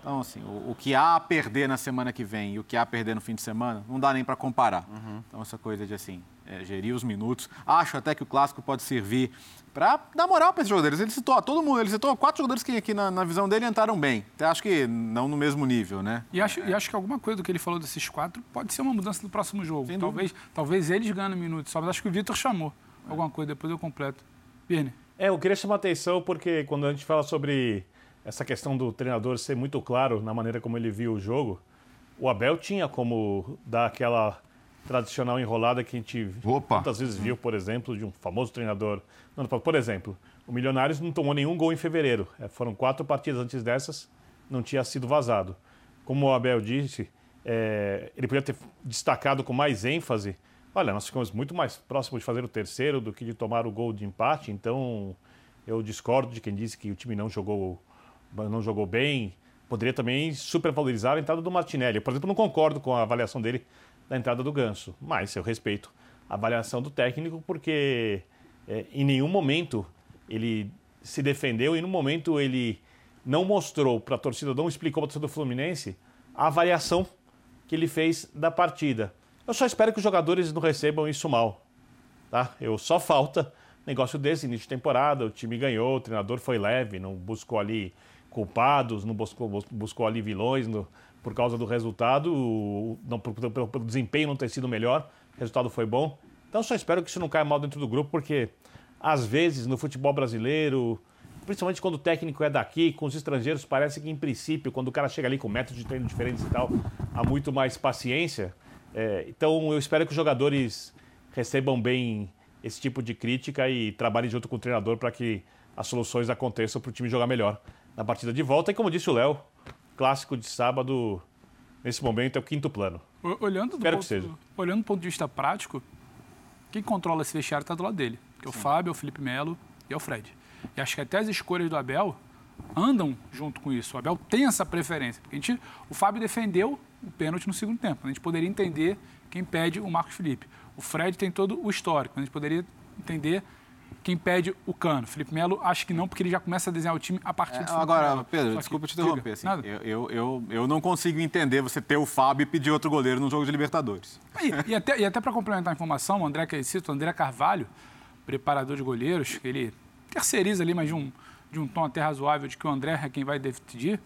Então, assim, o, o, que há a perder na semana que vem e o que há a perder no fim de semana, não dá nem para comparar. Uhum. Então, essa coisa de, assim, é, gerir os minutos. Acho até que o clássico pode servir para dar moral para esses jogadores. Ele citou todo mundo, ele citou quatro jogadores que aqui na, na visão dele entraram bem. Até acho que não no mesmo nível, né? E acho, e acho que alguma coisa do que ele falou desses quatro pode ser uma mudança no próximo jogo. Sem talvez, talvez eles ganhem minutos, só mas acho que o Vitor chamou alguma coisa, depois eu completo. Pirne. É, eu queria chamar a atenção porque quando a gente fala sobre essa questão do treinador ser muito claro na maneira como ele viu o jogo, o Abel tinha como dar aquela tradicional enrolada que a gente Opa. muitas vezes viu, por exemplo, de um famoso treinador. Por exemplo, o Milionários não tomou nenhum gol em fevereiro. É, foram quatro partidas antes dessas, não tinha sido vazado. Como o Abel disse, é, ele podia ter destacado com mais ênfase. Olha, nós ficamos muito mais próximos de fazer o terceiro do que de tomar o gol de empate, então eu discordo de quem disse que o time não jogou, não jogou bem. Poderia também supervalorizar a entrada do Martinelli. Eu, por exemplo, não concordo com a avaliação dele da entrada do Ganso. Mas eu respeito a avaliação do técnico porque é, em nenhum momento ele se defendeu e nenhum momento ele não mostrou para a torcida, não explicou para a torcida do Fluminense a avaliação que ele fez da partida. Eu só espero que os jogadores não recebam isso mal. Tá? Eu só falta negócio desse início de temporada, o time ganhou, o treinador foi leve, não buscou ali culpados, não buscou, buscou ali vilões, no, por causa do resultado, pelo, pelo, pelo desempenho não ter sido melhor, o resultado foi bom. Então só espero que isso não caia mal dentro do grupo, porque às vezes no futebol brasileiro, principalmente quando o técnico é daqui, com os estrangeiros, parece que em princípio, quando o cara chega ali com métodos de treino diferentes e tal, há muito mais paciência. É, então eu espero que os jogadores recebam bem esse tipo de crítica e trabalhem junto com o treinador para que as soluções aconteçam para o time jogar melhor na partida de volta. E como disse o Léo, clássico de sábado, nesse momento, é o quinto plano. Olhando Espero ponto, que seja. Olhando do ponto de vista prático, quem controla esse vestiário está do lado dele. Que é o Fábio, é o Felipe Melo e é o Fred. E acho que até as escolhas do Abel andam junto com isso. O Abel tem essa preferência. Porque a gente, o Fábio defendeu o pênalti no segundo tempo. A gente poderia entender quem pede o Marcos Felipe. O Fred tem todo o histórico. A gente poderia entender quem pede o Cano. Felipe Melo, acho que não, porque ele já começa a desenhar o time a partir é, do Agora, Pedro, desculpa te interromper. Assim, eu, eu, eu, eu, não consigo entender você ter o Fábio e pedir outro goleiro no jogo de Libertadores. E, e até, e até para complementar a informação, o André que cito, o André Carvalho, preparador de goleiros, ele terceiriza ali, mas de um, de um tom até razoável de que o André é quem vai decidir,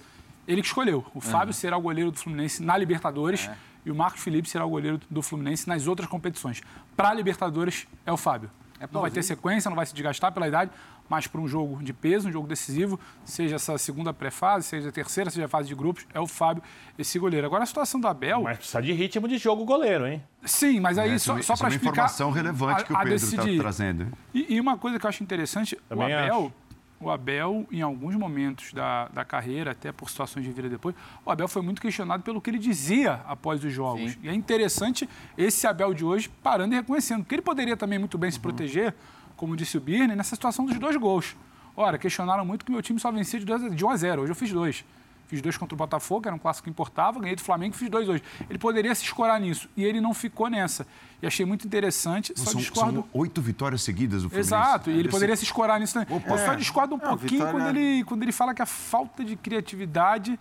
ele que escolheu. O Fábio uhum. será o goleiro do Fluminense na Libertadores é. e o Marcos Felipe será o goleiro do Fluminense nas outras competições. Para a Libertadores é o Fábio. É não vai ter sequência, não vai se desgastar pela idade, mas para um jogo de peso, um jogo decisivo, seja essa segunda pré-fase, seja a terceira, seja a fase de grupos, é o Fábio esse goleiro. Agora a situação do Abel. Mas precisa de ritmo de jogo goleiro, hein? Sim, mas aí é, só, só para explicar. É uma informação relevante a, que o Pedro está trazendo. E, e, uma coisa que eu acho interessante, Também o Abel. Acho o Abel, em alguns momentos da, da carreira, até por situações de vida depois, o Abel foi muito questionado pelo que ele dizia após os jogos. Sim. E é interessante esse Abel de hoje parando e reconhecendo, porque ele poderia também muito bem uhum. se proteger, como disse o Birne, nessa situação dos dois gols. Ora, questionaram muito que meu time só vencia de, 2 de 1 a 0. Hoje eu fiz dois. Fiz dois contra o Botafogo, que era um clássico que importava, ganhei do Flamengo e fiz dois hoje. Ele poderia se escorar nisso e ele não ficou nessa. E achei muito interessante. Só são, discordo. São oito vitórias seguidas do Fluminense. Exato, e ele poderia se escorar nisso também. Opa, Eu só discordo um pouquinho vitória... quando, ele, quando ele fala que a falta de criatividade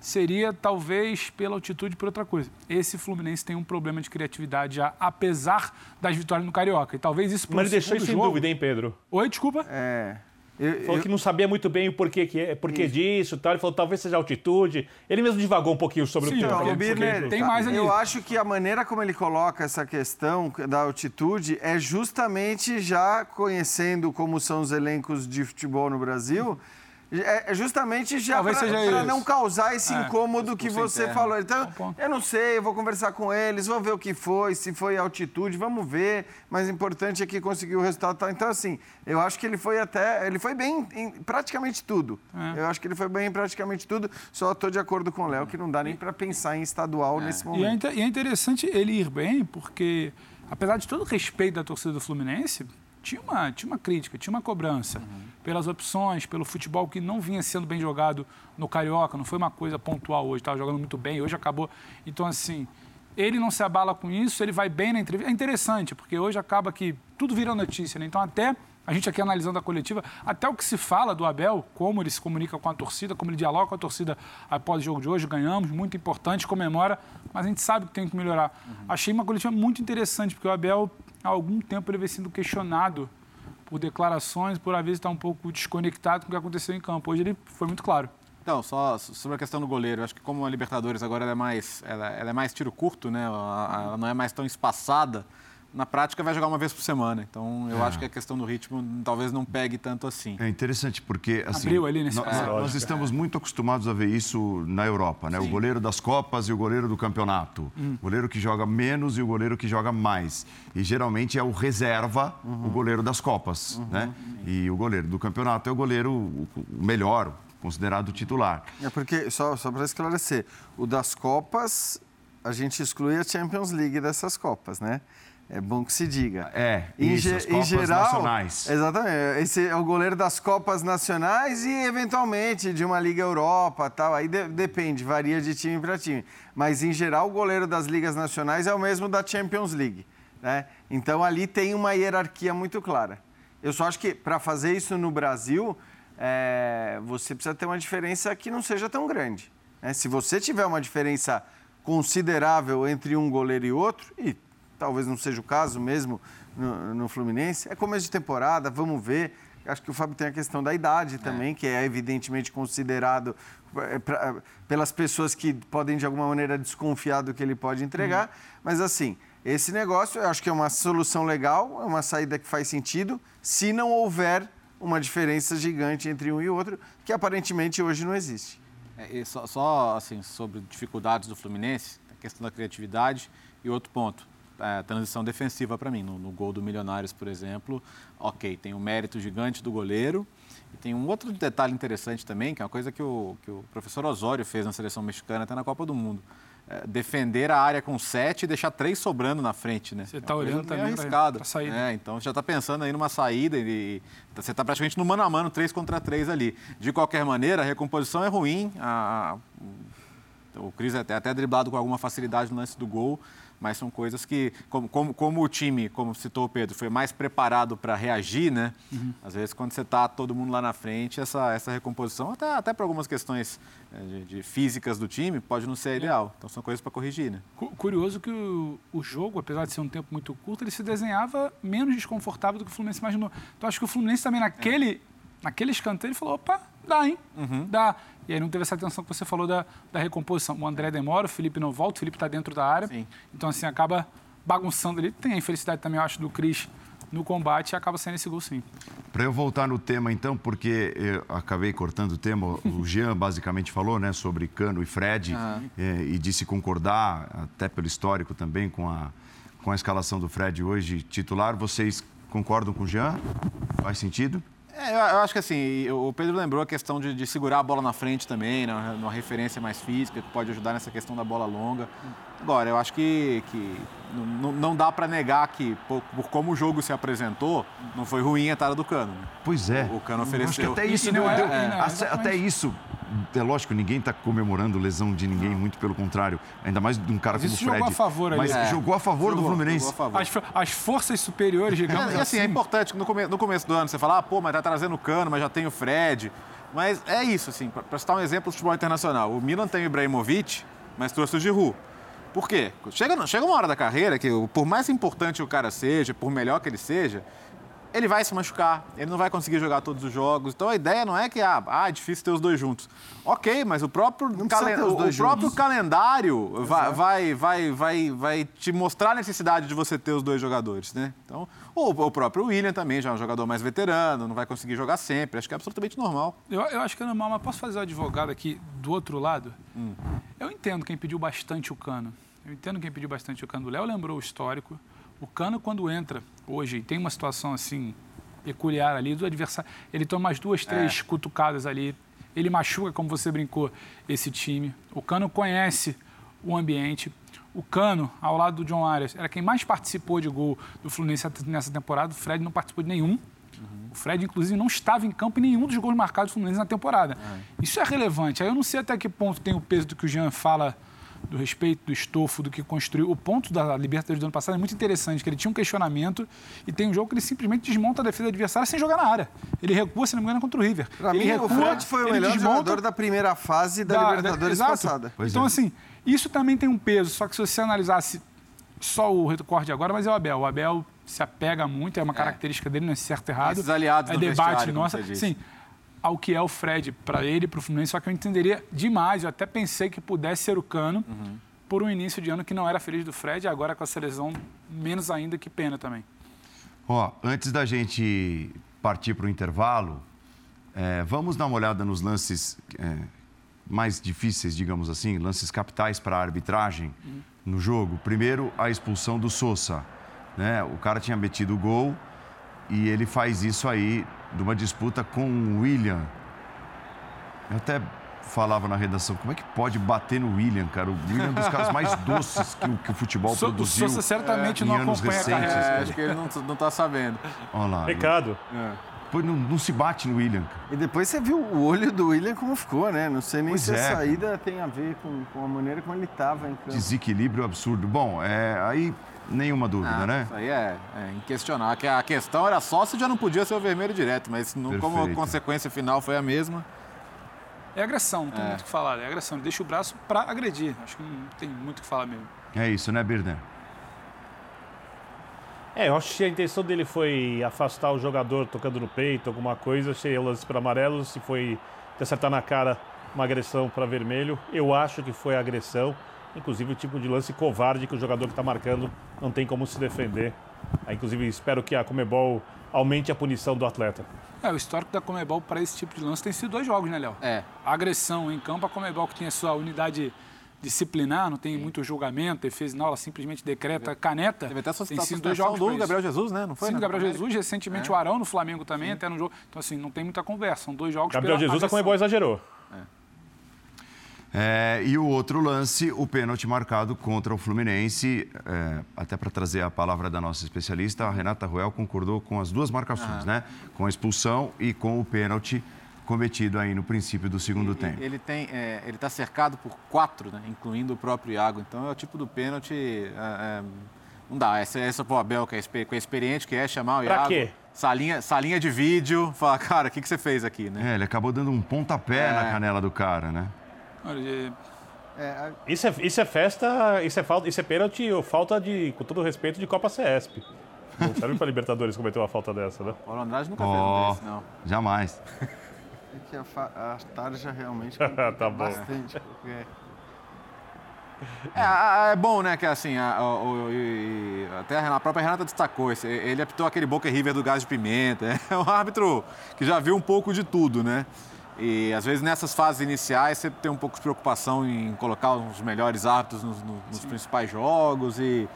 seria talvez pela altitude por outra coisa. Esse Fluminense tem um problema de criatividade já, apesar das vitórias no Carioca. E talvez isso Mas ele deixou isso jogo... em dúvida, hein, Pedro? Oi, desculpa? É. Eu, falou eu... que não sabia muito bem o porquê, que é, porquê disso tal. Ele falou talvez seja altitude. Ele mesmo divagou um pouquinho sobre Sim, o tema. Não, Birner, tem mais ali. Eu acho que a maneira como ele coloca essa questão da altitude é justamente já conhecendo como são os elencos de futebol no Brasil. É justamente já para não causar esse é, incômodo que você interno. falou. Então, eu não sei, eu vou conversar com eles, vou ver o que foi, se foi altitude, vamos ver. Mas o importante é que conseguiu o resultado. Então, assim, eu acho que ele foi até. Ele foi bem em praticamente tudo. É. Eu acho que ele foi bem em praticamente tudo. Só estou de acordo com o Léo que não dá nem para pensar em estadual é. nesse é momento. E é, interessante ele ir bem, porque, apesar de todo o respeito da torcida do Fluminense, tinha uma, tinha uma crítica, tinha uma cobrança uhum. pelas opções, pelo futebol que não vinha sendo bem jogado no Carioca, não foi uma coisa pontual hoje, estava jogando muito bem, hoje acabou. Então, assim, ele não se abala com isso, ele vai bem na entrevista. É interessante, porque hoje acaba que tudo vira notícia, né? Então, até a gente aqui analisando a coletiva, até o que se fala do Abel, como ele se comunica com a torcida, como ele dialoga com a torcida após o jogo de hoje, ganhamos, muito importante, comemora, mas a gente sabe que tem que melhorar. Uhum. Achei uma coletiva muito interessante, porque o Abel há algum tempo ele vem sendo questionado por declarações, por às vezes estar um pouco desconectado com o que aconteceu em campo. Hoje ele foi muito claro. Então, só sobre a questão do goleiro, acho que como a Libertadores agora é mais, ela, ela é mais tiro curto, né? Ela, ela não é mais tão espaçada na prática vai jogar uma vez por semana. Então eu é. acho que a questão do ritmo talvez não pegue tanto assim. É interessante porque assim, Abriu ali nesse nós, é, nós estamos muito acostumados a ver isso na Europa, né? Sim. O goleiro das Copas e o goleiro do campeonato. Hum. O goleiro que joga menos e o goleiro que joga mais. E geralmente é o reserva, uhum. o goleiro das Copas, uhum. né? E o goleiro do campeonato é o goleiro o melhor, considerado titular. É porque, só, só para esclarecer, o das Copas, a gente exclui a Champions League dessas Copas, né? É bom que se diga. É, em, isso, Copas em geral, nacionais. Exatamente. Esse é o goleiro das Copas Nacionais e, eventualmente, de uma Liga Europa tal. Aí de, depende, varia de time para time. Mas, em geral, o goleiro das Ligas Nacionais é o mesmo da Champions League. Né? Então, ali tem uma hierarquia muito clara. Eu só acho que, para fazer isso no Brasil, é, você precisa ter uma diferença que não seja tão grande. Né? Se você tiver uma diferença considerável entre um goleiro e outro, e talvez não seja o caso mesmo no, no Fluminense. É começo de temporada, vamos ver. Acho que o Fábio tem a questão da idade é. também, é. que é evidentemente considerado é, pra, pelas pessoas que podem de alguma maneira desconfiar do que ele pode entregar. Uhum. Mas assim, esse negócio eu acho que é uma solução legal, é uma saída que faz sentido, se não houver uma diferença gigante entre um e outro, que aparentemente hoje não existe. É, só, só assim, sobre dificuldades do Fluminense, a questão da criatividade e outro ponto é, transição defensiva para mim. No, no, gol do Milionários, por exemplo, ok, tem o um mérito gigante do goleiro. E tem um outro detalhe interessante também, que é uma coisa que o, que o professor Osório fez na seleção mexicana até na Copa do Mundo. É, defender a área com sete e deixar três sobrando na frente, né? Você está é olhando também arriscado. para sair. É, então já está pensando aí numa saída e você está praticamente no mano a mano, três contra três ali. De qualquer maneira, a recomposição é ruim. A, a, o Cris é até, até driblado com alguma facilidade no lance do gol mas são coisas que, como, como, como o time, como citou o Pedro, foi mais preparado para reagir, né? Uhum. Às vezes, quando você está todo mundo lá na frente, essa, essa recomposição, até, até para algumas questões eh, de, de, físicas do time, pode não ser é. ideal. Então, são coisas para corrigir, né? Curioso que o, o, jogo, apesar de ser um tempo muito curto, ele se desenhava menos desconfortável do que o Fluminense imaginou. Então, acho que o Fluminense também, naquele, é. naquele escanteio, ele falou, opa, dá, hein? Uhum. Dá. E aí não teve essa atenção que você falou da, da recomposição. O André demora, o Felipe não volta, o Felipe está dentro da área. Sim. Então, assim, acaba bagunçando ali. Tem a infelicidade também, eu acho, do Cris no combate e acaba sendo esse gol sim. Para eu voltar no tema, então, porque eu acabei cortando o tema, o Jean basicamente falou né, sobre Cano e Fred ah. é, e disse concordar, até pelo histórico também, com a, com a escalação do Fred hoje titular. Vocês concordam com o Jean? Faz sentido? É, eu acho que assim, o Pedro lembrou a questão de, de segurar a bola na frente também, né, uma referência mais física, que pode ajudar nessa questão da bola longa. Agora, eu acho que, que não, não dá para negar que, por, por, como o jogo se apresentou, não foi ruim a entrada do Cano. Né? Pois é. O, o Cano ofereceu. Acho que até isso, deu, é, deu, é, até isso é lógico, ninguém está comemorando lesão de ninguém, muito pelo contrário. Ainda mais de um cara como o Fred. jogou a favor ali. Mas é. jogou a favor jogou, do Fluminense. Favor. As, as, forças superiores, digamos é, e assim. É importante que no, come, no começo do ano você fala, ah, pô, mas tá trazendo o Cano, mas já tem o Fred. Mas é isso, assim, para citar um exemplo do futebol internacional. O Milan tem o Ibrahimovic, mas trouxe o Giroud. Por quê? Chega, chega uma hora da carreira que, por mais importante o cara seja, por melhor que ele seja, ele vai se machucar, ele não vai conseguir jogar todos os jogos. Então a ideia não é que ah, ah é difícil ter os dois juntos. Ok, mas o próprio, calen o, o próprio calendário vai, vai, vai, vai, vai te mostrar a necessidade de você ter os dois jogadores, né? Então, o, o próprio William também já é um jogador mais veterano, não vai conseguir jogar sempre. Acho que é absolutamente normal. Eu, eu acho que é normal, mas posso fazer o advogado aqui do outro lado? Hum. Eu entendo quem pediu bastante o cano. Eu entendo quem pediu bastante o cano. O Léo lembrou o histórico. O Cano, quando entra hoje, tem uma situação assim peculiar ali do adversário, ele toma umas duas, três é. cutucadas ali, ele machuca, como você brincou, esse time. O Cano conhece o ambiente. O Cano, ao lado do John Arias, era quem mais participou de gol do Fluminense nessa temporada. O Fred não participou de nenhum. Uhum. O Fred, inclusive, não estava em campo em nenhum dos gols marcados do Fluminense na temporada. É. Isso é relevante. Aí eu não sei até que ponto tem o peso do que o Jean fala do respeito, do estofo, do que construiu. O ponto da Libertadores do ano passado é muito interessante, que ele tinha um questionamento e tem um jogo que ele simplesmente desmonta a defesa adversária sem jogar na área. Ele recua, se não me engano, contra o River. Pra ele mim, recua, o Fred foi o melhor jogador da primeira fase da, da Libertadores da, passada. Pois então, é. assim, isso também tem um peso, só que se você analisasse só o recorte agora, mas é o Abel. O Abel se apega muito, é uma é. característica dele, não é certo errado. Esses aliados é debate, nossa. Sim, ao que é o Fred para ele, para o Fluminense, só que eu entenderia demais. Eu até pensei que pudesse ser o Cano. Uhum por um início de ano que não era feliz do Fred, e agora com a seleção, menos ainda que pena também. Ó, antes da gente partir para o intervalo, é, vamos dar uma olhada nos lances é, mais difíceis, digamos assim, lances capitais para a arbitragem uhum. no jogo. Primeiro, a expulsão do Sousa. Né? O cara tinha metido o gol e ele faz isso aí de uma disputa com o William. Eu até falava na redação, como é que pode bater no William, cara? O William é um dos caras mais doces que o, que o futebol so, produziu. O Sousa certamente é, não anos recentes. É, acho que ele não, não tá sabendo. Olha lá. Pecado. É. Depois não, não, se bate no William. E depois você viu o olho do William como ficou, né? Não sei nem pois se é, a saída cara. tem a ver com, com, a maneira como ele estava em campo. Desequilíbrio absurdo. Bom, é, aí nenhuma dúvida, ah, né? Isso aí é, é inquestionável. A questão era só se já não podia ser o vermelho direto, mas não, como a consequência final foi a mesma. É agressão, não tem é. muito o que falar. É agressão. Deixa o braço para agredir. Acho que não tem muito o que falar mesmo. É isso, né, Birner? É, eu acho que a intenção dele foi afastar o jogador tocando no peito, alguma coisa. Achei o lance para amarelo. Se foi de acertar na cara uma agressão para vermelho, eu acho que foi agressão. Inclusive o tipo de lance covarde que o jogador que está marcando não tem como se defender. Aí, inclusive, espero que a Comebol aumente a punição do atleta. É, o histórico da Comebol para esse tipo de lance tem sido dois jogos, né, Léo? É. A agressão em campo, a Comebol que tinha sua unidade disciplinar, não tem Sim. muito julgamento, defesa não, ela simplesmente decreta caneta. Teve até tem sido dois jogos do Gabriel Jesus, né? Não foi? Sim, do Gabriel Jesus, recentemente é. o Arão no Flamengo também, Sim. até no jogo. Então, assim, não tem muita conversa, são dois jogos Gabriel Jesus, agressão. a Comebol exagerou. É. É, e o outro lance, o pênalti marcado contra o Fluminense, é, até para trazer a palavra da nossa especialista, a Renata Ruel concordou com as duas marcações, né? Com a expulsão e com o pênalti cometido aí no princípio do segundo e, tempo. Ele tem, é, ele está cercado por quatro, né? incluindo o próprio Iago. Então é o tipo do pênalti, é, é, não dá. Essa, essa pro Abel que é, que é experiente, que é chamar o Iago. Pra quê? Salinha, salinha de vídeo, fala, cara, o que, que você fez aqui, né? É, ele acabou dando um pontapé na canela do cara, né? Olha, é, isso, é, isso é festa, isso é, falta, isso é pênalti ou falta de, com todo respeito, de Copa CESP. Não serve para Libertadores cometer uma falta dessa, né? O Andrade nunca oh, fez um desse, não. Jamais. É que a, a tarja realmente tá bastante. Porque... É, é, bom, né, que assim, a, o, até a própria Renata destacou, esse, ele apitou aquele Boca River do gás de pimenta, é um árbitro que já viu um pouco de tudo, né? E às vezes nessas fases iniciais você tem um pouco de preocupação em colocar os melhores árbitros nos, nos principais jogos e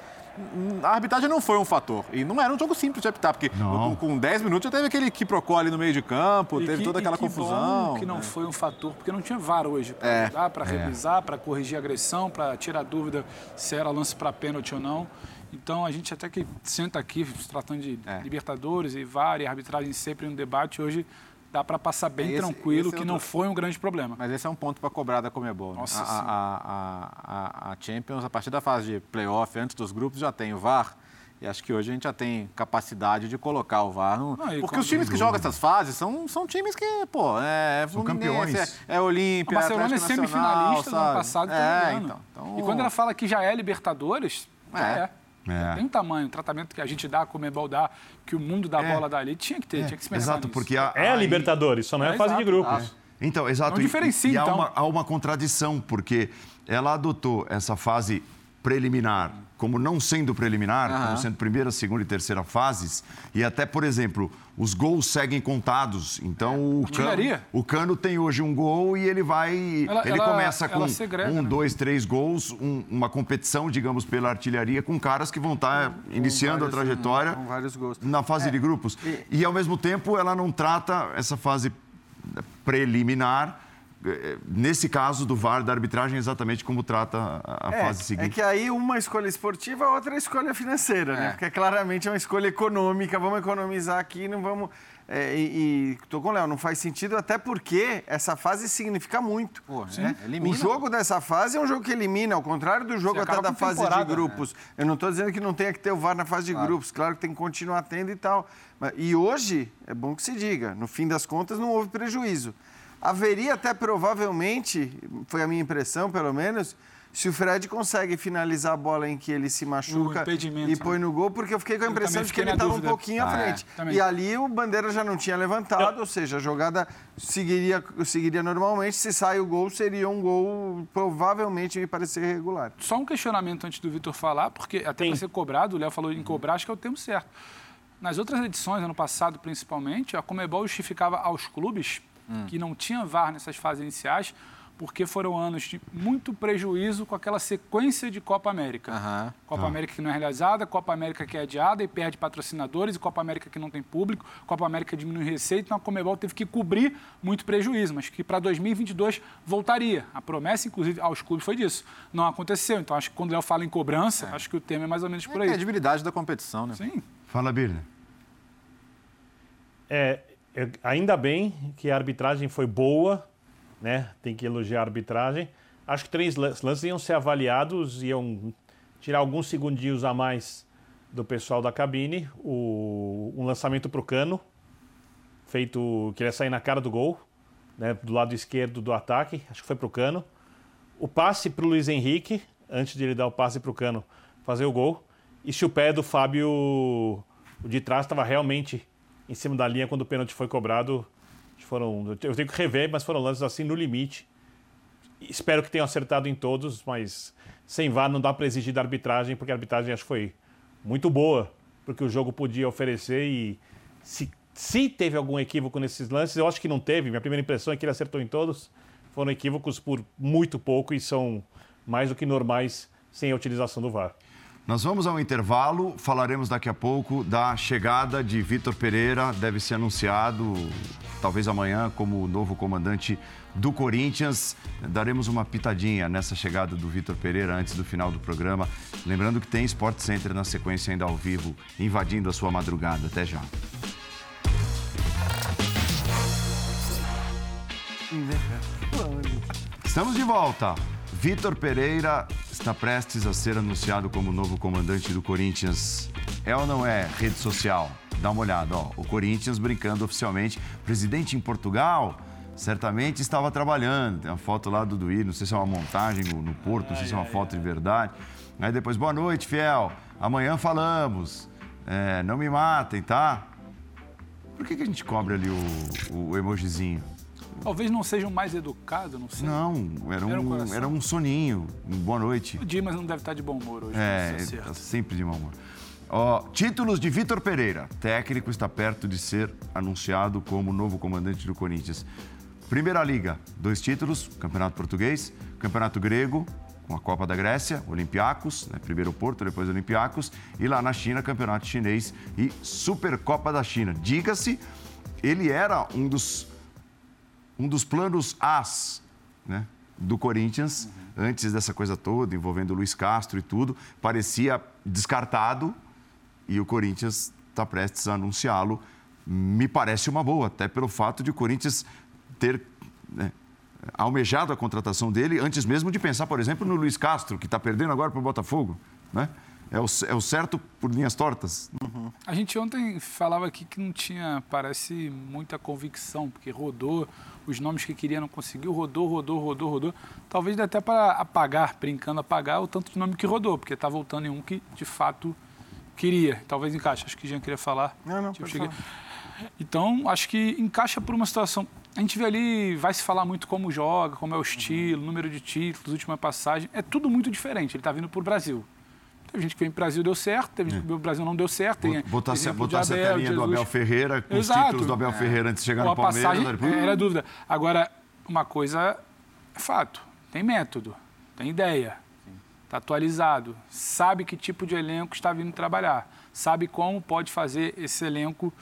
a arbitragem não foi um fator. E não era um jogo simples de apitar, porque não. com 10 minutos já teve aquele que procou ali no meio de campo, e teve que, toda aquela que confusão. Bom que não é. foi um fator, porque não tinha VAR hoje para é. para é. revisar, para corrigir a agressão, para tirar dúvida se era lance para pênalti ou não. Então a gente até que senta aqui tratando de é. Libertadores e VAR e arbitragem sempre no debate hoje dá para passar bem esse, tranquilo, esse é que não foi um grande problema. Mas esse é um ponto para cobrar da Comebol. Né? Nossa, a, a, a, a, Champions, a partir da fase de playoff, antes dos grupos, já tem o VAR. E acho que hoje a gente já tem capacidade de colocar o VAR. No... Não, porque os times que jogam essas fases são, são times que, pô, é são campeões. É, é Olímpia, O Barcelona é semifinalista no ano passado. É, então, então, E quando ela fala que já é Libertadores, é. é. É. Tem um tamanho, o tratamento que a gente dá, como Comebol dá, que o mundo da é. bola dá ali, tinha que ter, é. tinha que se pensar Exato, nisso. porque a, É a Libertadores, só não é, a fase de grupos. Então, exato. Não diferencia, e, e então. há, uma, há uma contradição, porque ela adotou essa fase preliminar como não sendo preliminar, uhum. como sendo primeira, segunda e terceira fases, e até, por exemplo, os gols seguem contados. Então, o, cano, o Cano tem hoje um gol e ele vai. Ela, ele ela, começa com segrega, um, né? dois, três gols, um, uma competição, digamos, pela artilharia, com caras que vão estar tá iniciando vários, a trajetória na fase é. de grupos. E, e, ao mesmo tempo, ela não trata essa fase preliminar nesse caso do VAR, da arbitragem, exatamente como trata a, é, fase seguinte. É que aí uma escolha esportiva, a outra é escolha financeira, né? é. né? Porque claramente é uma escolha econômica, vamos economizar aqui, não vamos... É, e, estou com o Léo, não faz sentido, até porque essa fase significa muito. Pô, né? O jogo dessa fase é um jogo que elimina, ao contrário do jogo Você até da fase de grupos. Né? Eu não estou dizendo que não tenha que ter o VAR na fase de claro. grupos, claro que tem que continuar tendo e tal. E hoje, é bom que se diga, no fim das contas não houve prejuízo haveria até provavelmente, foi a minha impressão pelo menos, se o Fred consegue finalizar a bola em que ele se machuca e põe no gol, porque eu fiquei com a impressão de que ele estava um pouquinho ah, à frente. É, e ali o Bandeira já não tinha levantado, ou seja, a jogada seguiria, seguiria normalmente. Se sai o gol, seria um gol provavelmente me parecer regular. Só um questionamento antes do Vitor falar, porque até para ser cobrado, o Léo falou em cobrar, acho que é o termo certo. Nas outras edições, ano passado principalmente, a Comebol justificava aos clubes hum. que não tinha VAR nessas fases iniciais, porque foram anos de muito prejuízo com aquela sequência de Copa América. Uhum. Copa uhum. América que não é realizada, Copa América que é adiada e perde patrocinadores, e Copa América que não tem público, Copa América diminui receita, então a Comebol teve que cobrir muito prejuízo, mas que para 2022 voltaria. A promessa, inclusive, aos clubes foi disso. Não aconteceu, então acho que quando o Léo fala em cobrança, é. acho que o tema é mais ou menos por aí. É a credibilidade da competição, né? Sim. Fala, Birne. É, ainda bem que a arbitragem foi boa, né? Tem que elogiar a arbitragem. Acho que três lances iam ser avaliados, iam tirar alguns segundinhos a mais do pessoal da cabine. O, um lançamento para o cano, feito que ia sair na cara do gol, né? Do lado esquerdo do ataque, acho que foi para o cano. O passe para o Luiz Henrique, antes de ele dar o passe para o cano, fazer o gol. E se o pé do Fábio de trás estava realmente em cima da linha quando o pênalti foi cobrado. Foram, eu tenho que rever, mas foram lances assim no limite. Espero que tenham acertado em todos, mas sem VAR não dá para exigir da arbitragem, porque a arbitragem acho que foi muito boa, porque o jogo podia oferecer e se, se teve algum equívoco nesses lances, eu acho que não teve. Minha primeira impressão é que ele acertou em todos. Foram equívocos por muito pouco e são mais do que normais sem a utilização do VAR. Nós vamos ao intervalo, falaremos daqui a pouco da chegada de Vitor Pereira, deve ser anunciado talvez amanhã como novo comandante do Corinthians. Daremos uma pitadinha nessa chegada do Vitor Pereira antes do final do programa. Lembrando que tem Sport Center na sequência ainda ao vivo, invadindo a sua madrugada. Até já. Estamos de volta. Vitor Pereira está prestes a ser anunciado como novo comandante do Corinthians. É ou não é rede social? Dá uma olhada, ó. O Corinthians brincando oficialmente. Presidente em Portugal certamente estava trabalhando. Tem uma foto lá do Duí, não sei se é uma montagem no, Porto, não sei se é uma foto de verdade. Aí depois, boa noite, fiel. Amanhã falamos. É, não me matem, tá? Por que, que a gente cobre ali o, o emojizinho? Talvez não seja um mais educado, não sei. Não, era um, era um, era um soninho. Boa noite. O Dimas não deve estar de bom humor hoje. É, está sempre de bom humor. Ó, títulos de Vitor Pereira. Técnico está perto de ser anunciado como novo comandante do Corinthians. Primeira Liga, dois títulos, Campeonato Português, Campeonato Grego, com a Copa da Grécia, Olympiacos, né? primeiro Porto, depois Olympiacos, e lá na China, Campeonato Chinês e Supercopa da China. Diga-se, ele era um dos um dos planos As né, do Corinthians, uhum. antes dessa coisa toda, envolvendo o Luiz Castro e tudo, parecia descartado e o Corinthians está prestes a anunciá-lo. Me parece uma boa, até pelo fato de o Corinthians ter né, almejado a contratação dele antes mesmo de pensar, por exemplo, no Luiz Castro, que está perdendo agora para o Botafogo. Né? É o, é o certo por linhas tortas? Uhum. A gente ontem falava aqui que não tinha, parece, muita convicção, porque rodou, os nomes que queria não conseguiu, rodou, rodou, rodou, rodou. Talvez dê até para apagar, brincando, apagar o tanto de nome que rodou, porque está voltando em um que de fato queria. Talvez encaixe. Acho que Jean queria falar. Não, não, tipo, cheguei... Então, acho que encaixa por uma situação. A gente vê ali, vai se falar muito como joga, como é o estilo, número de títulos, última passagem. É tudo muito diferente. Ele está vindo para o Brasil. Teve gente que veio para o Brasil deu certo, teve gente que veio para o Brasil não deu certo. Tem, botasse botasse Abel, a telinha do Abel Ferreira, com Exato. os títulos do Abel é. Ferreira antes de chegar no Palmeiras. Passagem, era dúvida. Agora, uma coisa é fato, tem método, tem ideia, está atualizado, sabe que tipo de elenco está vindo trabalhar, sabe como pode fazer esse elenco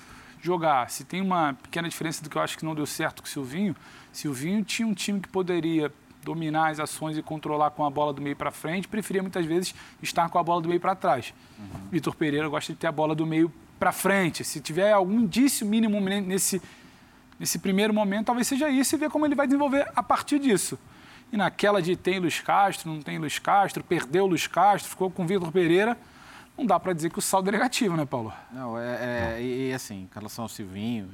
jogar. Se tem uma pequena diferença do que eu acho que não deu certo com o Silvinho, Silvinho tinha um time que poderia dominar as ações e controlar com a bola do meio para frente, preferia muitas vezes estar com a bola do meio para trás. Uhum. Vitor Pereira gosta de ter a bola do meio para frente. Se tiver algum indício mínimo nesse, nesse primeiro momento, talvez seja isso e ver como ele vai desenvolver a partir disso. E naquela de tem Luiz Castro, não tem Luiz Castro, perdeu Luiz Castro, ficou com o Vitor Pereira, não dá para dizer que o saldo é negativo, né, Paulo? Não, é, é e, assim, em relação ao Silvinho,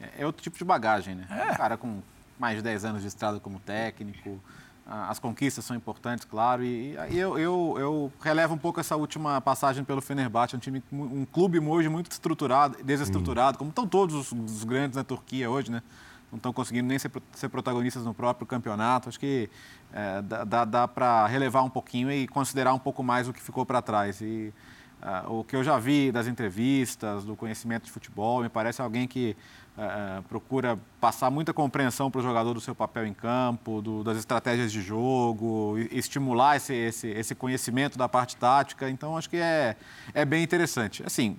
é, é outro tipo de bagagem, né? É. Um cara com mais de 10 anos de estrada como técnico. As conquistas são importantes, claro, e, e eu, eu, eu, relevo um pouco essa última passagem pelo Fenerbahçe, um time, um clube hoje muito estruturado, desestruturado, como estão todos os, os, grandes na Turquia hoje, né? Não estão conseguindo nem ser, ser protagonistas no próprio campeonato. Acho que é, dá, dá para relevar um pouquinho e considerar um pouco mais o que ficou para trás. E uh, o que eu já vi das entrevistas, do conhecimento de futebol, me parece alguém que uh, procura passar muita compreensão para o jogador do seu papel em campo, do, das estratégias de jogo, estimular esse, esse, esse conhecimento da parte tática. Então, acho que é, é bem interessante. Assim,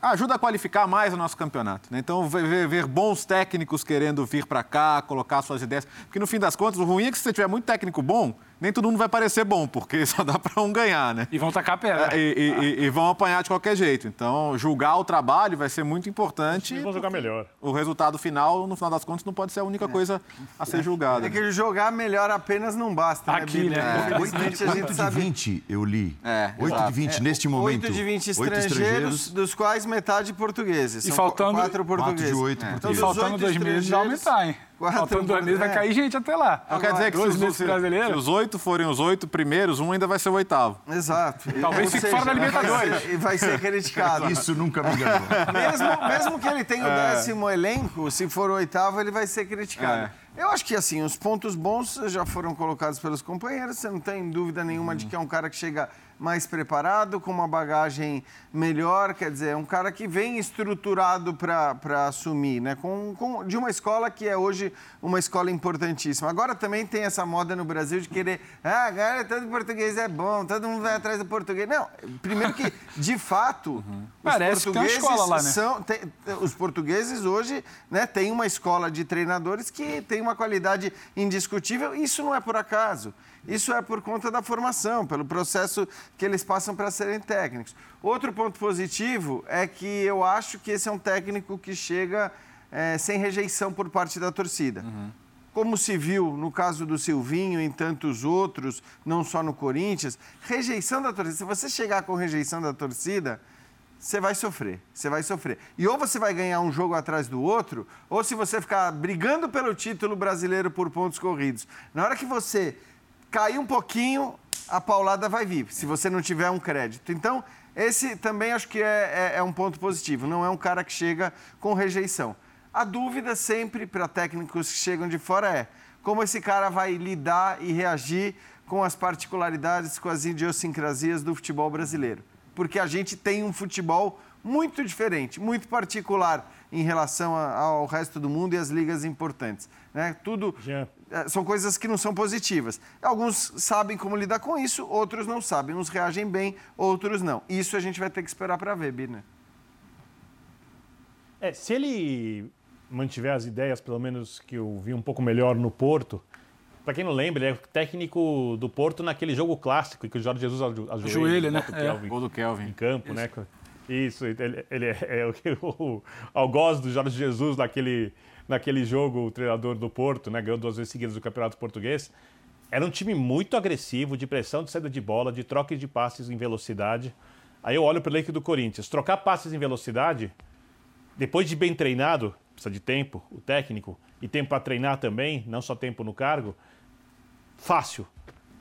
ajuda a qualificar mais o nosso campeonato. Né? Então, ver, ver, bons técnicos querendo vir para cá, colocar suas ideias. Porque, no fim das contas, o ruim é que se você tiver muito técnico bom, nem todo mundo vai parecer bom, porque só dá para um ganhar, né? E vão tacar a pedra. É, e, e, e, vão apanhar de qualquer jeito. Então, julgar o trabalho vai ser muito importante. E vão jogar melhor. O resultado final, no final das contas, não pode ser a única é. coisa a ser julgada. É que jogar melhor apenas não basta, né, Aqui, né? né? É. 8, a gente de 20, eu li. É, 8 de 20, é, neste momento. 8 de 20 estrangeiros, estrangeiros, dos quais metade portugueses. E faltando... 4 portugueses. 4 de 8 é. Então, e faltando dois meses vai aumentar, hein? Quatro, Faltando dois meses, é. vai cair gente até lá. Não quer dizer que se os, se, se os oito forem os oito primeiros, um ainda vai ser o oitavo. Exato. Talvez fique fora da Libertadores. E vai, ser criticado. Isso nunca me enganou. mesmo, mesmo que ele tenha o é. décimo elenco, se for o oitavo, ele vai ser criticado. É. Eu acho que, assim, os pontos bons já foram colocados pelos companheiros. Você não tem dúvida nenhuma de que é um cara que chega mais preparado, com uma bagagem melhor, quer dizer, um cara que vem estruturado para assumir, né? Com, com, de uma escola que é hoje uma escola importantíssima. Agora também tem essa moda no Brasil de querer, ah, cara, todo português é bom, todo mundo vai atrás do português. Não, primeiro que, de fato, uhum. os Parece portugueses que tem uma escola lá, né? são. Tem, os portugueses hoje né, têm uma escola de treinadores que tem uma qualidade indiscutível, isso não é por acaso. Isso é por conta da formação, pelo processo que eles passam para serem técnicos. Outro ponto positivo é que eu acho que esse é um técnico que chega é, sem rejeição por parte da torcida. Uhum. Como se viu no caso do Silvinho e em tantos outros, não só no Corinthians, rejeição da torcida. Se você chegar com rejeição da torcida, você vai sofrer, você vai sofrer. E ou você vai ganhar um jogo atrás do outro, ou se você ficar brigando pelo título brasileiro por pontos corridos. Na hora que você cair um pouquinho, a paulada vai vir, se você não tiver um crédito. Então, esse também acho que é, é, é um ponto positivo. Não é um cara que chega com rejeição. A dúvida sempre para técnicos que chegam de fora é como esse cara vai lidar e reagir com as particularidades, com as idiosincrasias do futebol brasileiro. Porque a gente tem um futebol muito diferente, muito particular em relação ao resto do mundo e às ligas importantes. Né? Tudo são coisas que não são positivas. Alguns sabem como lidar com isso, outros não sabem. Uns reagem bem, outros não. Isso a gente vai ter que esperar para ver, Bina. É, se ele mantiver as ideias, pelo menos que eu vi um pouco melhor no Porto, para quem não lembra, ele é técnico do Porto naquele jogo clássico que o Jorge Jesus ajoelha, ajoelha né? O Kelvin, é. Gol do Kelvin. Em campo, né? Isso. né? Isso, ele, ele é, é o, o algoz do Jorge Jesus naquele, naquele jogo, o treinador do Porto, né? Ganhou duas vezes seguidas o Campeonato Português. Era um time muito agressivo, de pressão, de saída de bola, de troca de passes em velocidade. Aí eu olho para o elenco do Corinthians. Trocar passes em velocidade, depois de bem treinado, precisa de tempo, o técnico, e tempo para treinar também, não só tempo no cargo, fácil.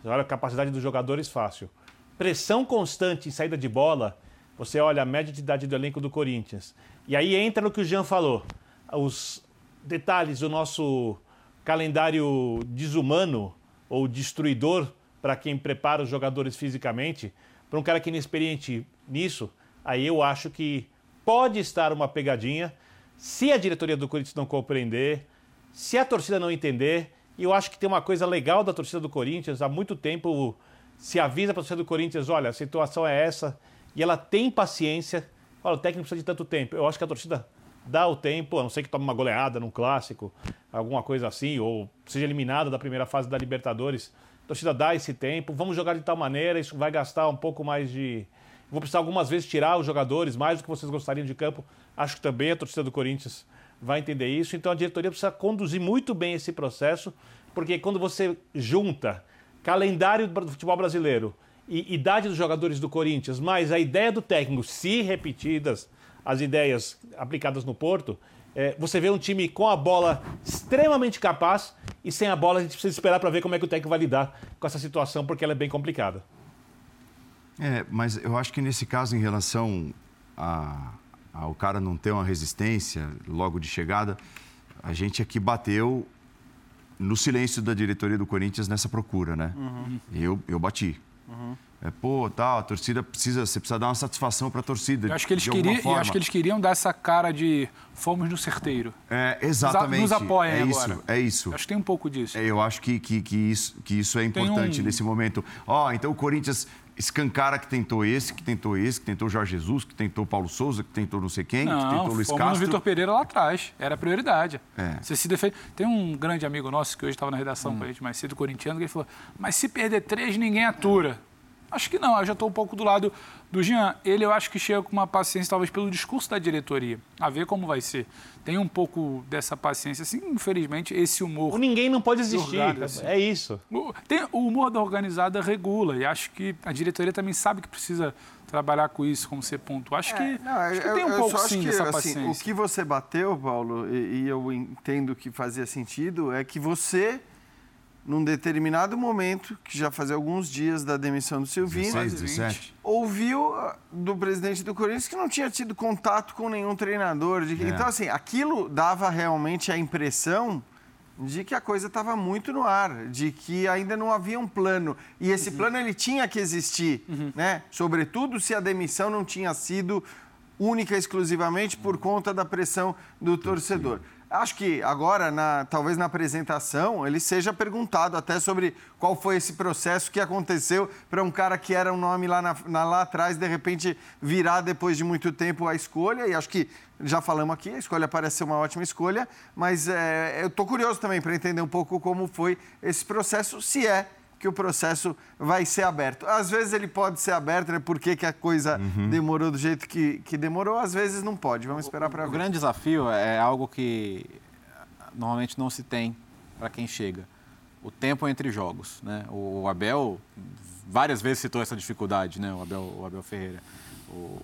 Olha a capacidade dos jogadores, fácil. Pressão constante em saída de bola, você olha a média de idade do elenco do Corinthians. E aí entra no que o Jean falou. Os detalhes do nosso calendário desumano ou destruidor para quem prepara os jogadores fisicamente, para um cara que é inexperiente nisso, aí eu acho que pode estar uma pegadinha se a diretoria do Corinthians não compreender, se a torcida não entender. E eu acho que tem uma coisa legal da torcida do Corinthians, há muito tempo se avisa para a torcida do Corinthians, olha, a situação é essa, e ela tem paciência. Olha, o técnico precisa de tanto tempo. Eu acho que a torcida dá o tempo, a não ser que tome uma goleada num clássico, alguma coisa assim, ou seja eliminada da primeira fase da Libertadores. A torcida dá esse tempo, vamos jogar de tal maneira, isso vai gastar um pouco mais de. Vou precisar algumas vezes tirar os jogadores, mais do que vocês gostariam de campo. Acho que também a torcida do Corinthians vai entender isso. Então a diretoria precisa conduzir muito bem esse processo, porque quando você junta calendário do futebol brasileiro e idade dos jogadores do Corinthians, mais a ideia do técnico, se repetidas, as ideias aplicadas no Porto, é, você vê um time com a bola extremamente capaz e sem a bola a gente precisa esperar para ver como é que o técnico vai lidar com essa situação, porque ela é bem complicada. É, mas eu acho que nesse caso, em relação a, ao cara não ter uma resistência logo de chegada, a gente aqui bateu no silêncio da diretoria do Corinthians nessa procura, né? Uhum. Eu, eu bati. Uhum. É, pô, tal, a torcida precisa, você precisa dar uma satisfação para a torcida. Eu acho que eles queriam, acho que eles queriam dar essa cara de fomos no certeiro. É, exatamente. Nos apoiem é agora. Isso, é isso. Eu acho que tem um pouco disso. É, eu acho que, que, que, isso, que isso é importante um... nesse momento. Ó, oh, então o Corinthians escancara que tentou esse, que tentou esse, que tentou Jorge Jesus, que tentou Paulo Souza, que tentou não sei quem, não, que tentou Luiz Castro. no Vitor Pereira lá atrás. Era prioridade. É. Você se defende. Tem um grande amigo nosso que hoje estava na redação hum. com a gente mais cedo, corintiano, que ele falou: mas se perder três, ninguém atura. Acho que não, eu já estou um pouco do lado do Jean. Ele eu acho que chega com uma paciência, talvez pelo discurso da diretoria, a ver como vai ser. Tem um pouco dessa paciência, assim, infelizmente, esse humor. O ninguém não pode existir, assim. é isso. O, tem, o humor da organizada regula, e acho que a diretoria também sabe que precisa trabalhar com isso, como você pontuou. Acho, é, que, não, acho que eu, tem um pouco sim que, dessa assim, paciência. o que você bateu, Paulo, e, e eu entendo que fazia sentido, é que você num determinado momento, que já fazia alguns dias da demissão do Silvino, 16, 17. ouviu ah, do presidente do Corinthians que não tinha tido contato com nenhum treinador. De... É. Então, assim, aquilo dava realmente a impressão de que a coisa estava muito no ar, de que ainda não havia um plano. E esse uhum. plano ele tinha que existir, uhum. né? Sobretudo se a demissão não tinha sido única exclusivamente por conta da pressão do torcedor. Acho que agora, na, talvez na apresentação, ele seja perguntado até sobre qual foi esse processo que aconteceu para um cara que era um nome lá, na, na, lá atrás, de repente virar depois de muito tempo a escolha. E acho que já falamos aqui, a escolha parece ser uma ótima escolha, mas é, eu estou curioso também para entender um pouco como foi esse processo, se é que o processo vai ser aberto. Às vezes ele pode ser aberto, né? Por que, que a coisa uhum. demorou do jeito que, que demorou, às vezes não pode. Vamos esperar para ver. O grande desafio é algo que normalmente não se tem para quem chega. O tempo entre jogos. Né? O Abel várias vezes citou essa dificuldade, né? o, Abel, o Abel Ferreira. O,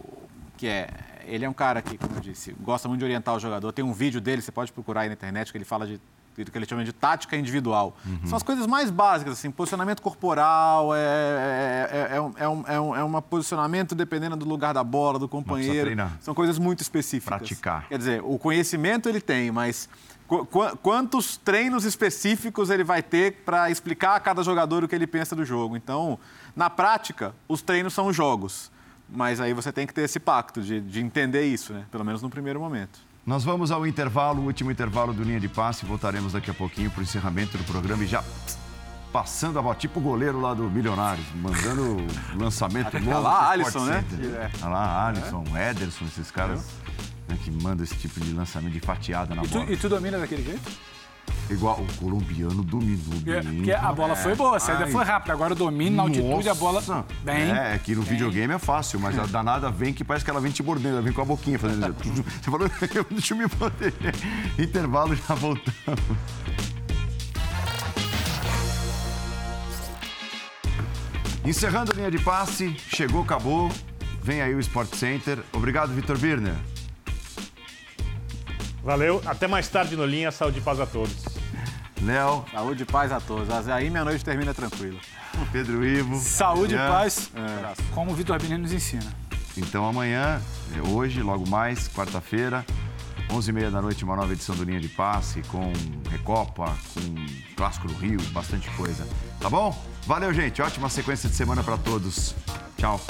que é, ele é um cara que, como eu disse, gosta muito de orientar o jogador. Tem um vídeo dele, você pode procurar aí na internet, que ele fala de que ele chama de tática individual. Uhum. São as coisas mais básicas, assim, posicionamento corporal, é, é, é, é, um, é, um, é um posicionamento dependendo do lugar da bola, do companheiro. São coisas muito específicas. Praticar. Quer dizer, o conhecimento ele tem, mas qu quantos treinos específicos ele vai ter para explicar a cada jogador o que ele pensa do jogo? Então, na prática, os treinos são os jogos. Mas aí você tem que ter esse pacto de, de entender isso, né? Pelo menos no primeiro momento. Nós vamos ao intervalo, o último intervalo do Linha de Passe. Voltaremos daqui a pouquinho para o encerramento do programa e já passando a bola, tipo o goleiro lá do Milionários, mandando lançamento novo. Olha lá, Alisson, né? Olha lá, Alisson, é. Ederson, esses caras né, que mandam esse tipo de lançamento de fatiada na e bola. Tu, e tu domina daquele jeito? Igual o colombiano dominou. É, porque a bola é. foi boa, a saída foi rápida. Agora o domínio, na altitude, a bola. Bem. É, que no bem. videogame é fácil, mas a danada vem que parece que ela vem te mordendo, ela vem com a boquinha fazendo. Você falou, deixa eu me proteger. Intervalo, já voltamos. Encerrando a linha de passe, chegou, acabou. Vem aí o Sport Center. Obrigado, Vitor Birner. Valeu. Até mais tarde no Linha. Saúde e paz a todos. Léo. Saúde e paz a todos. Aí minha noite termina tranquila. Pedro Ivo. Saúde amanhã. e paz, é. como o Vitor Birner nos ensina. Então amanhã, hoje, logo mais, quarta-feira, 11h30 da noite, uma nova edição do Linha de Passe, com Recopa, com Clássico do Rio, bastante coisa. Tá bom? Valeu, gente. Ótima sequência de semana para todos. Tchau.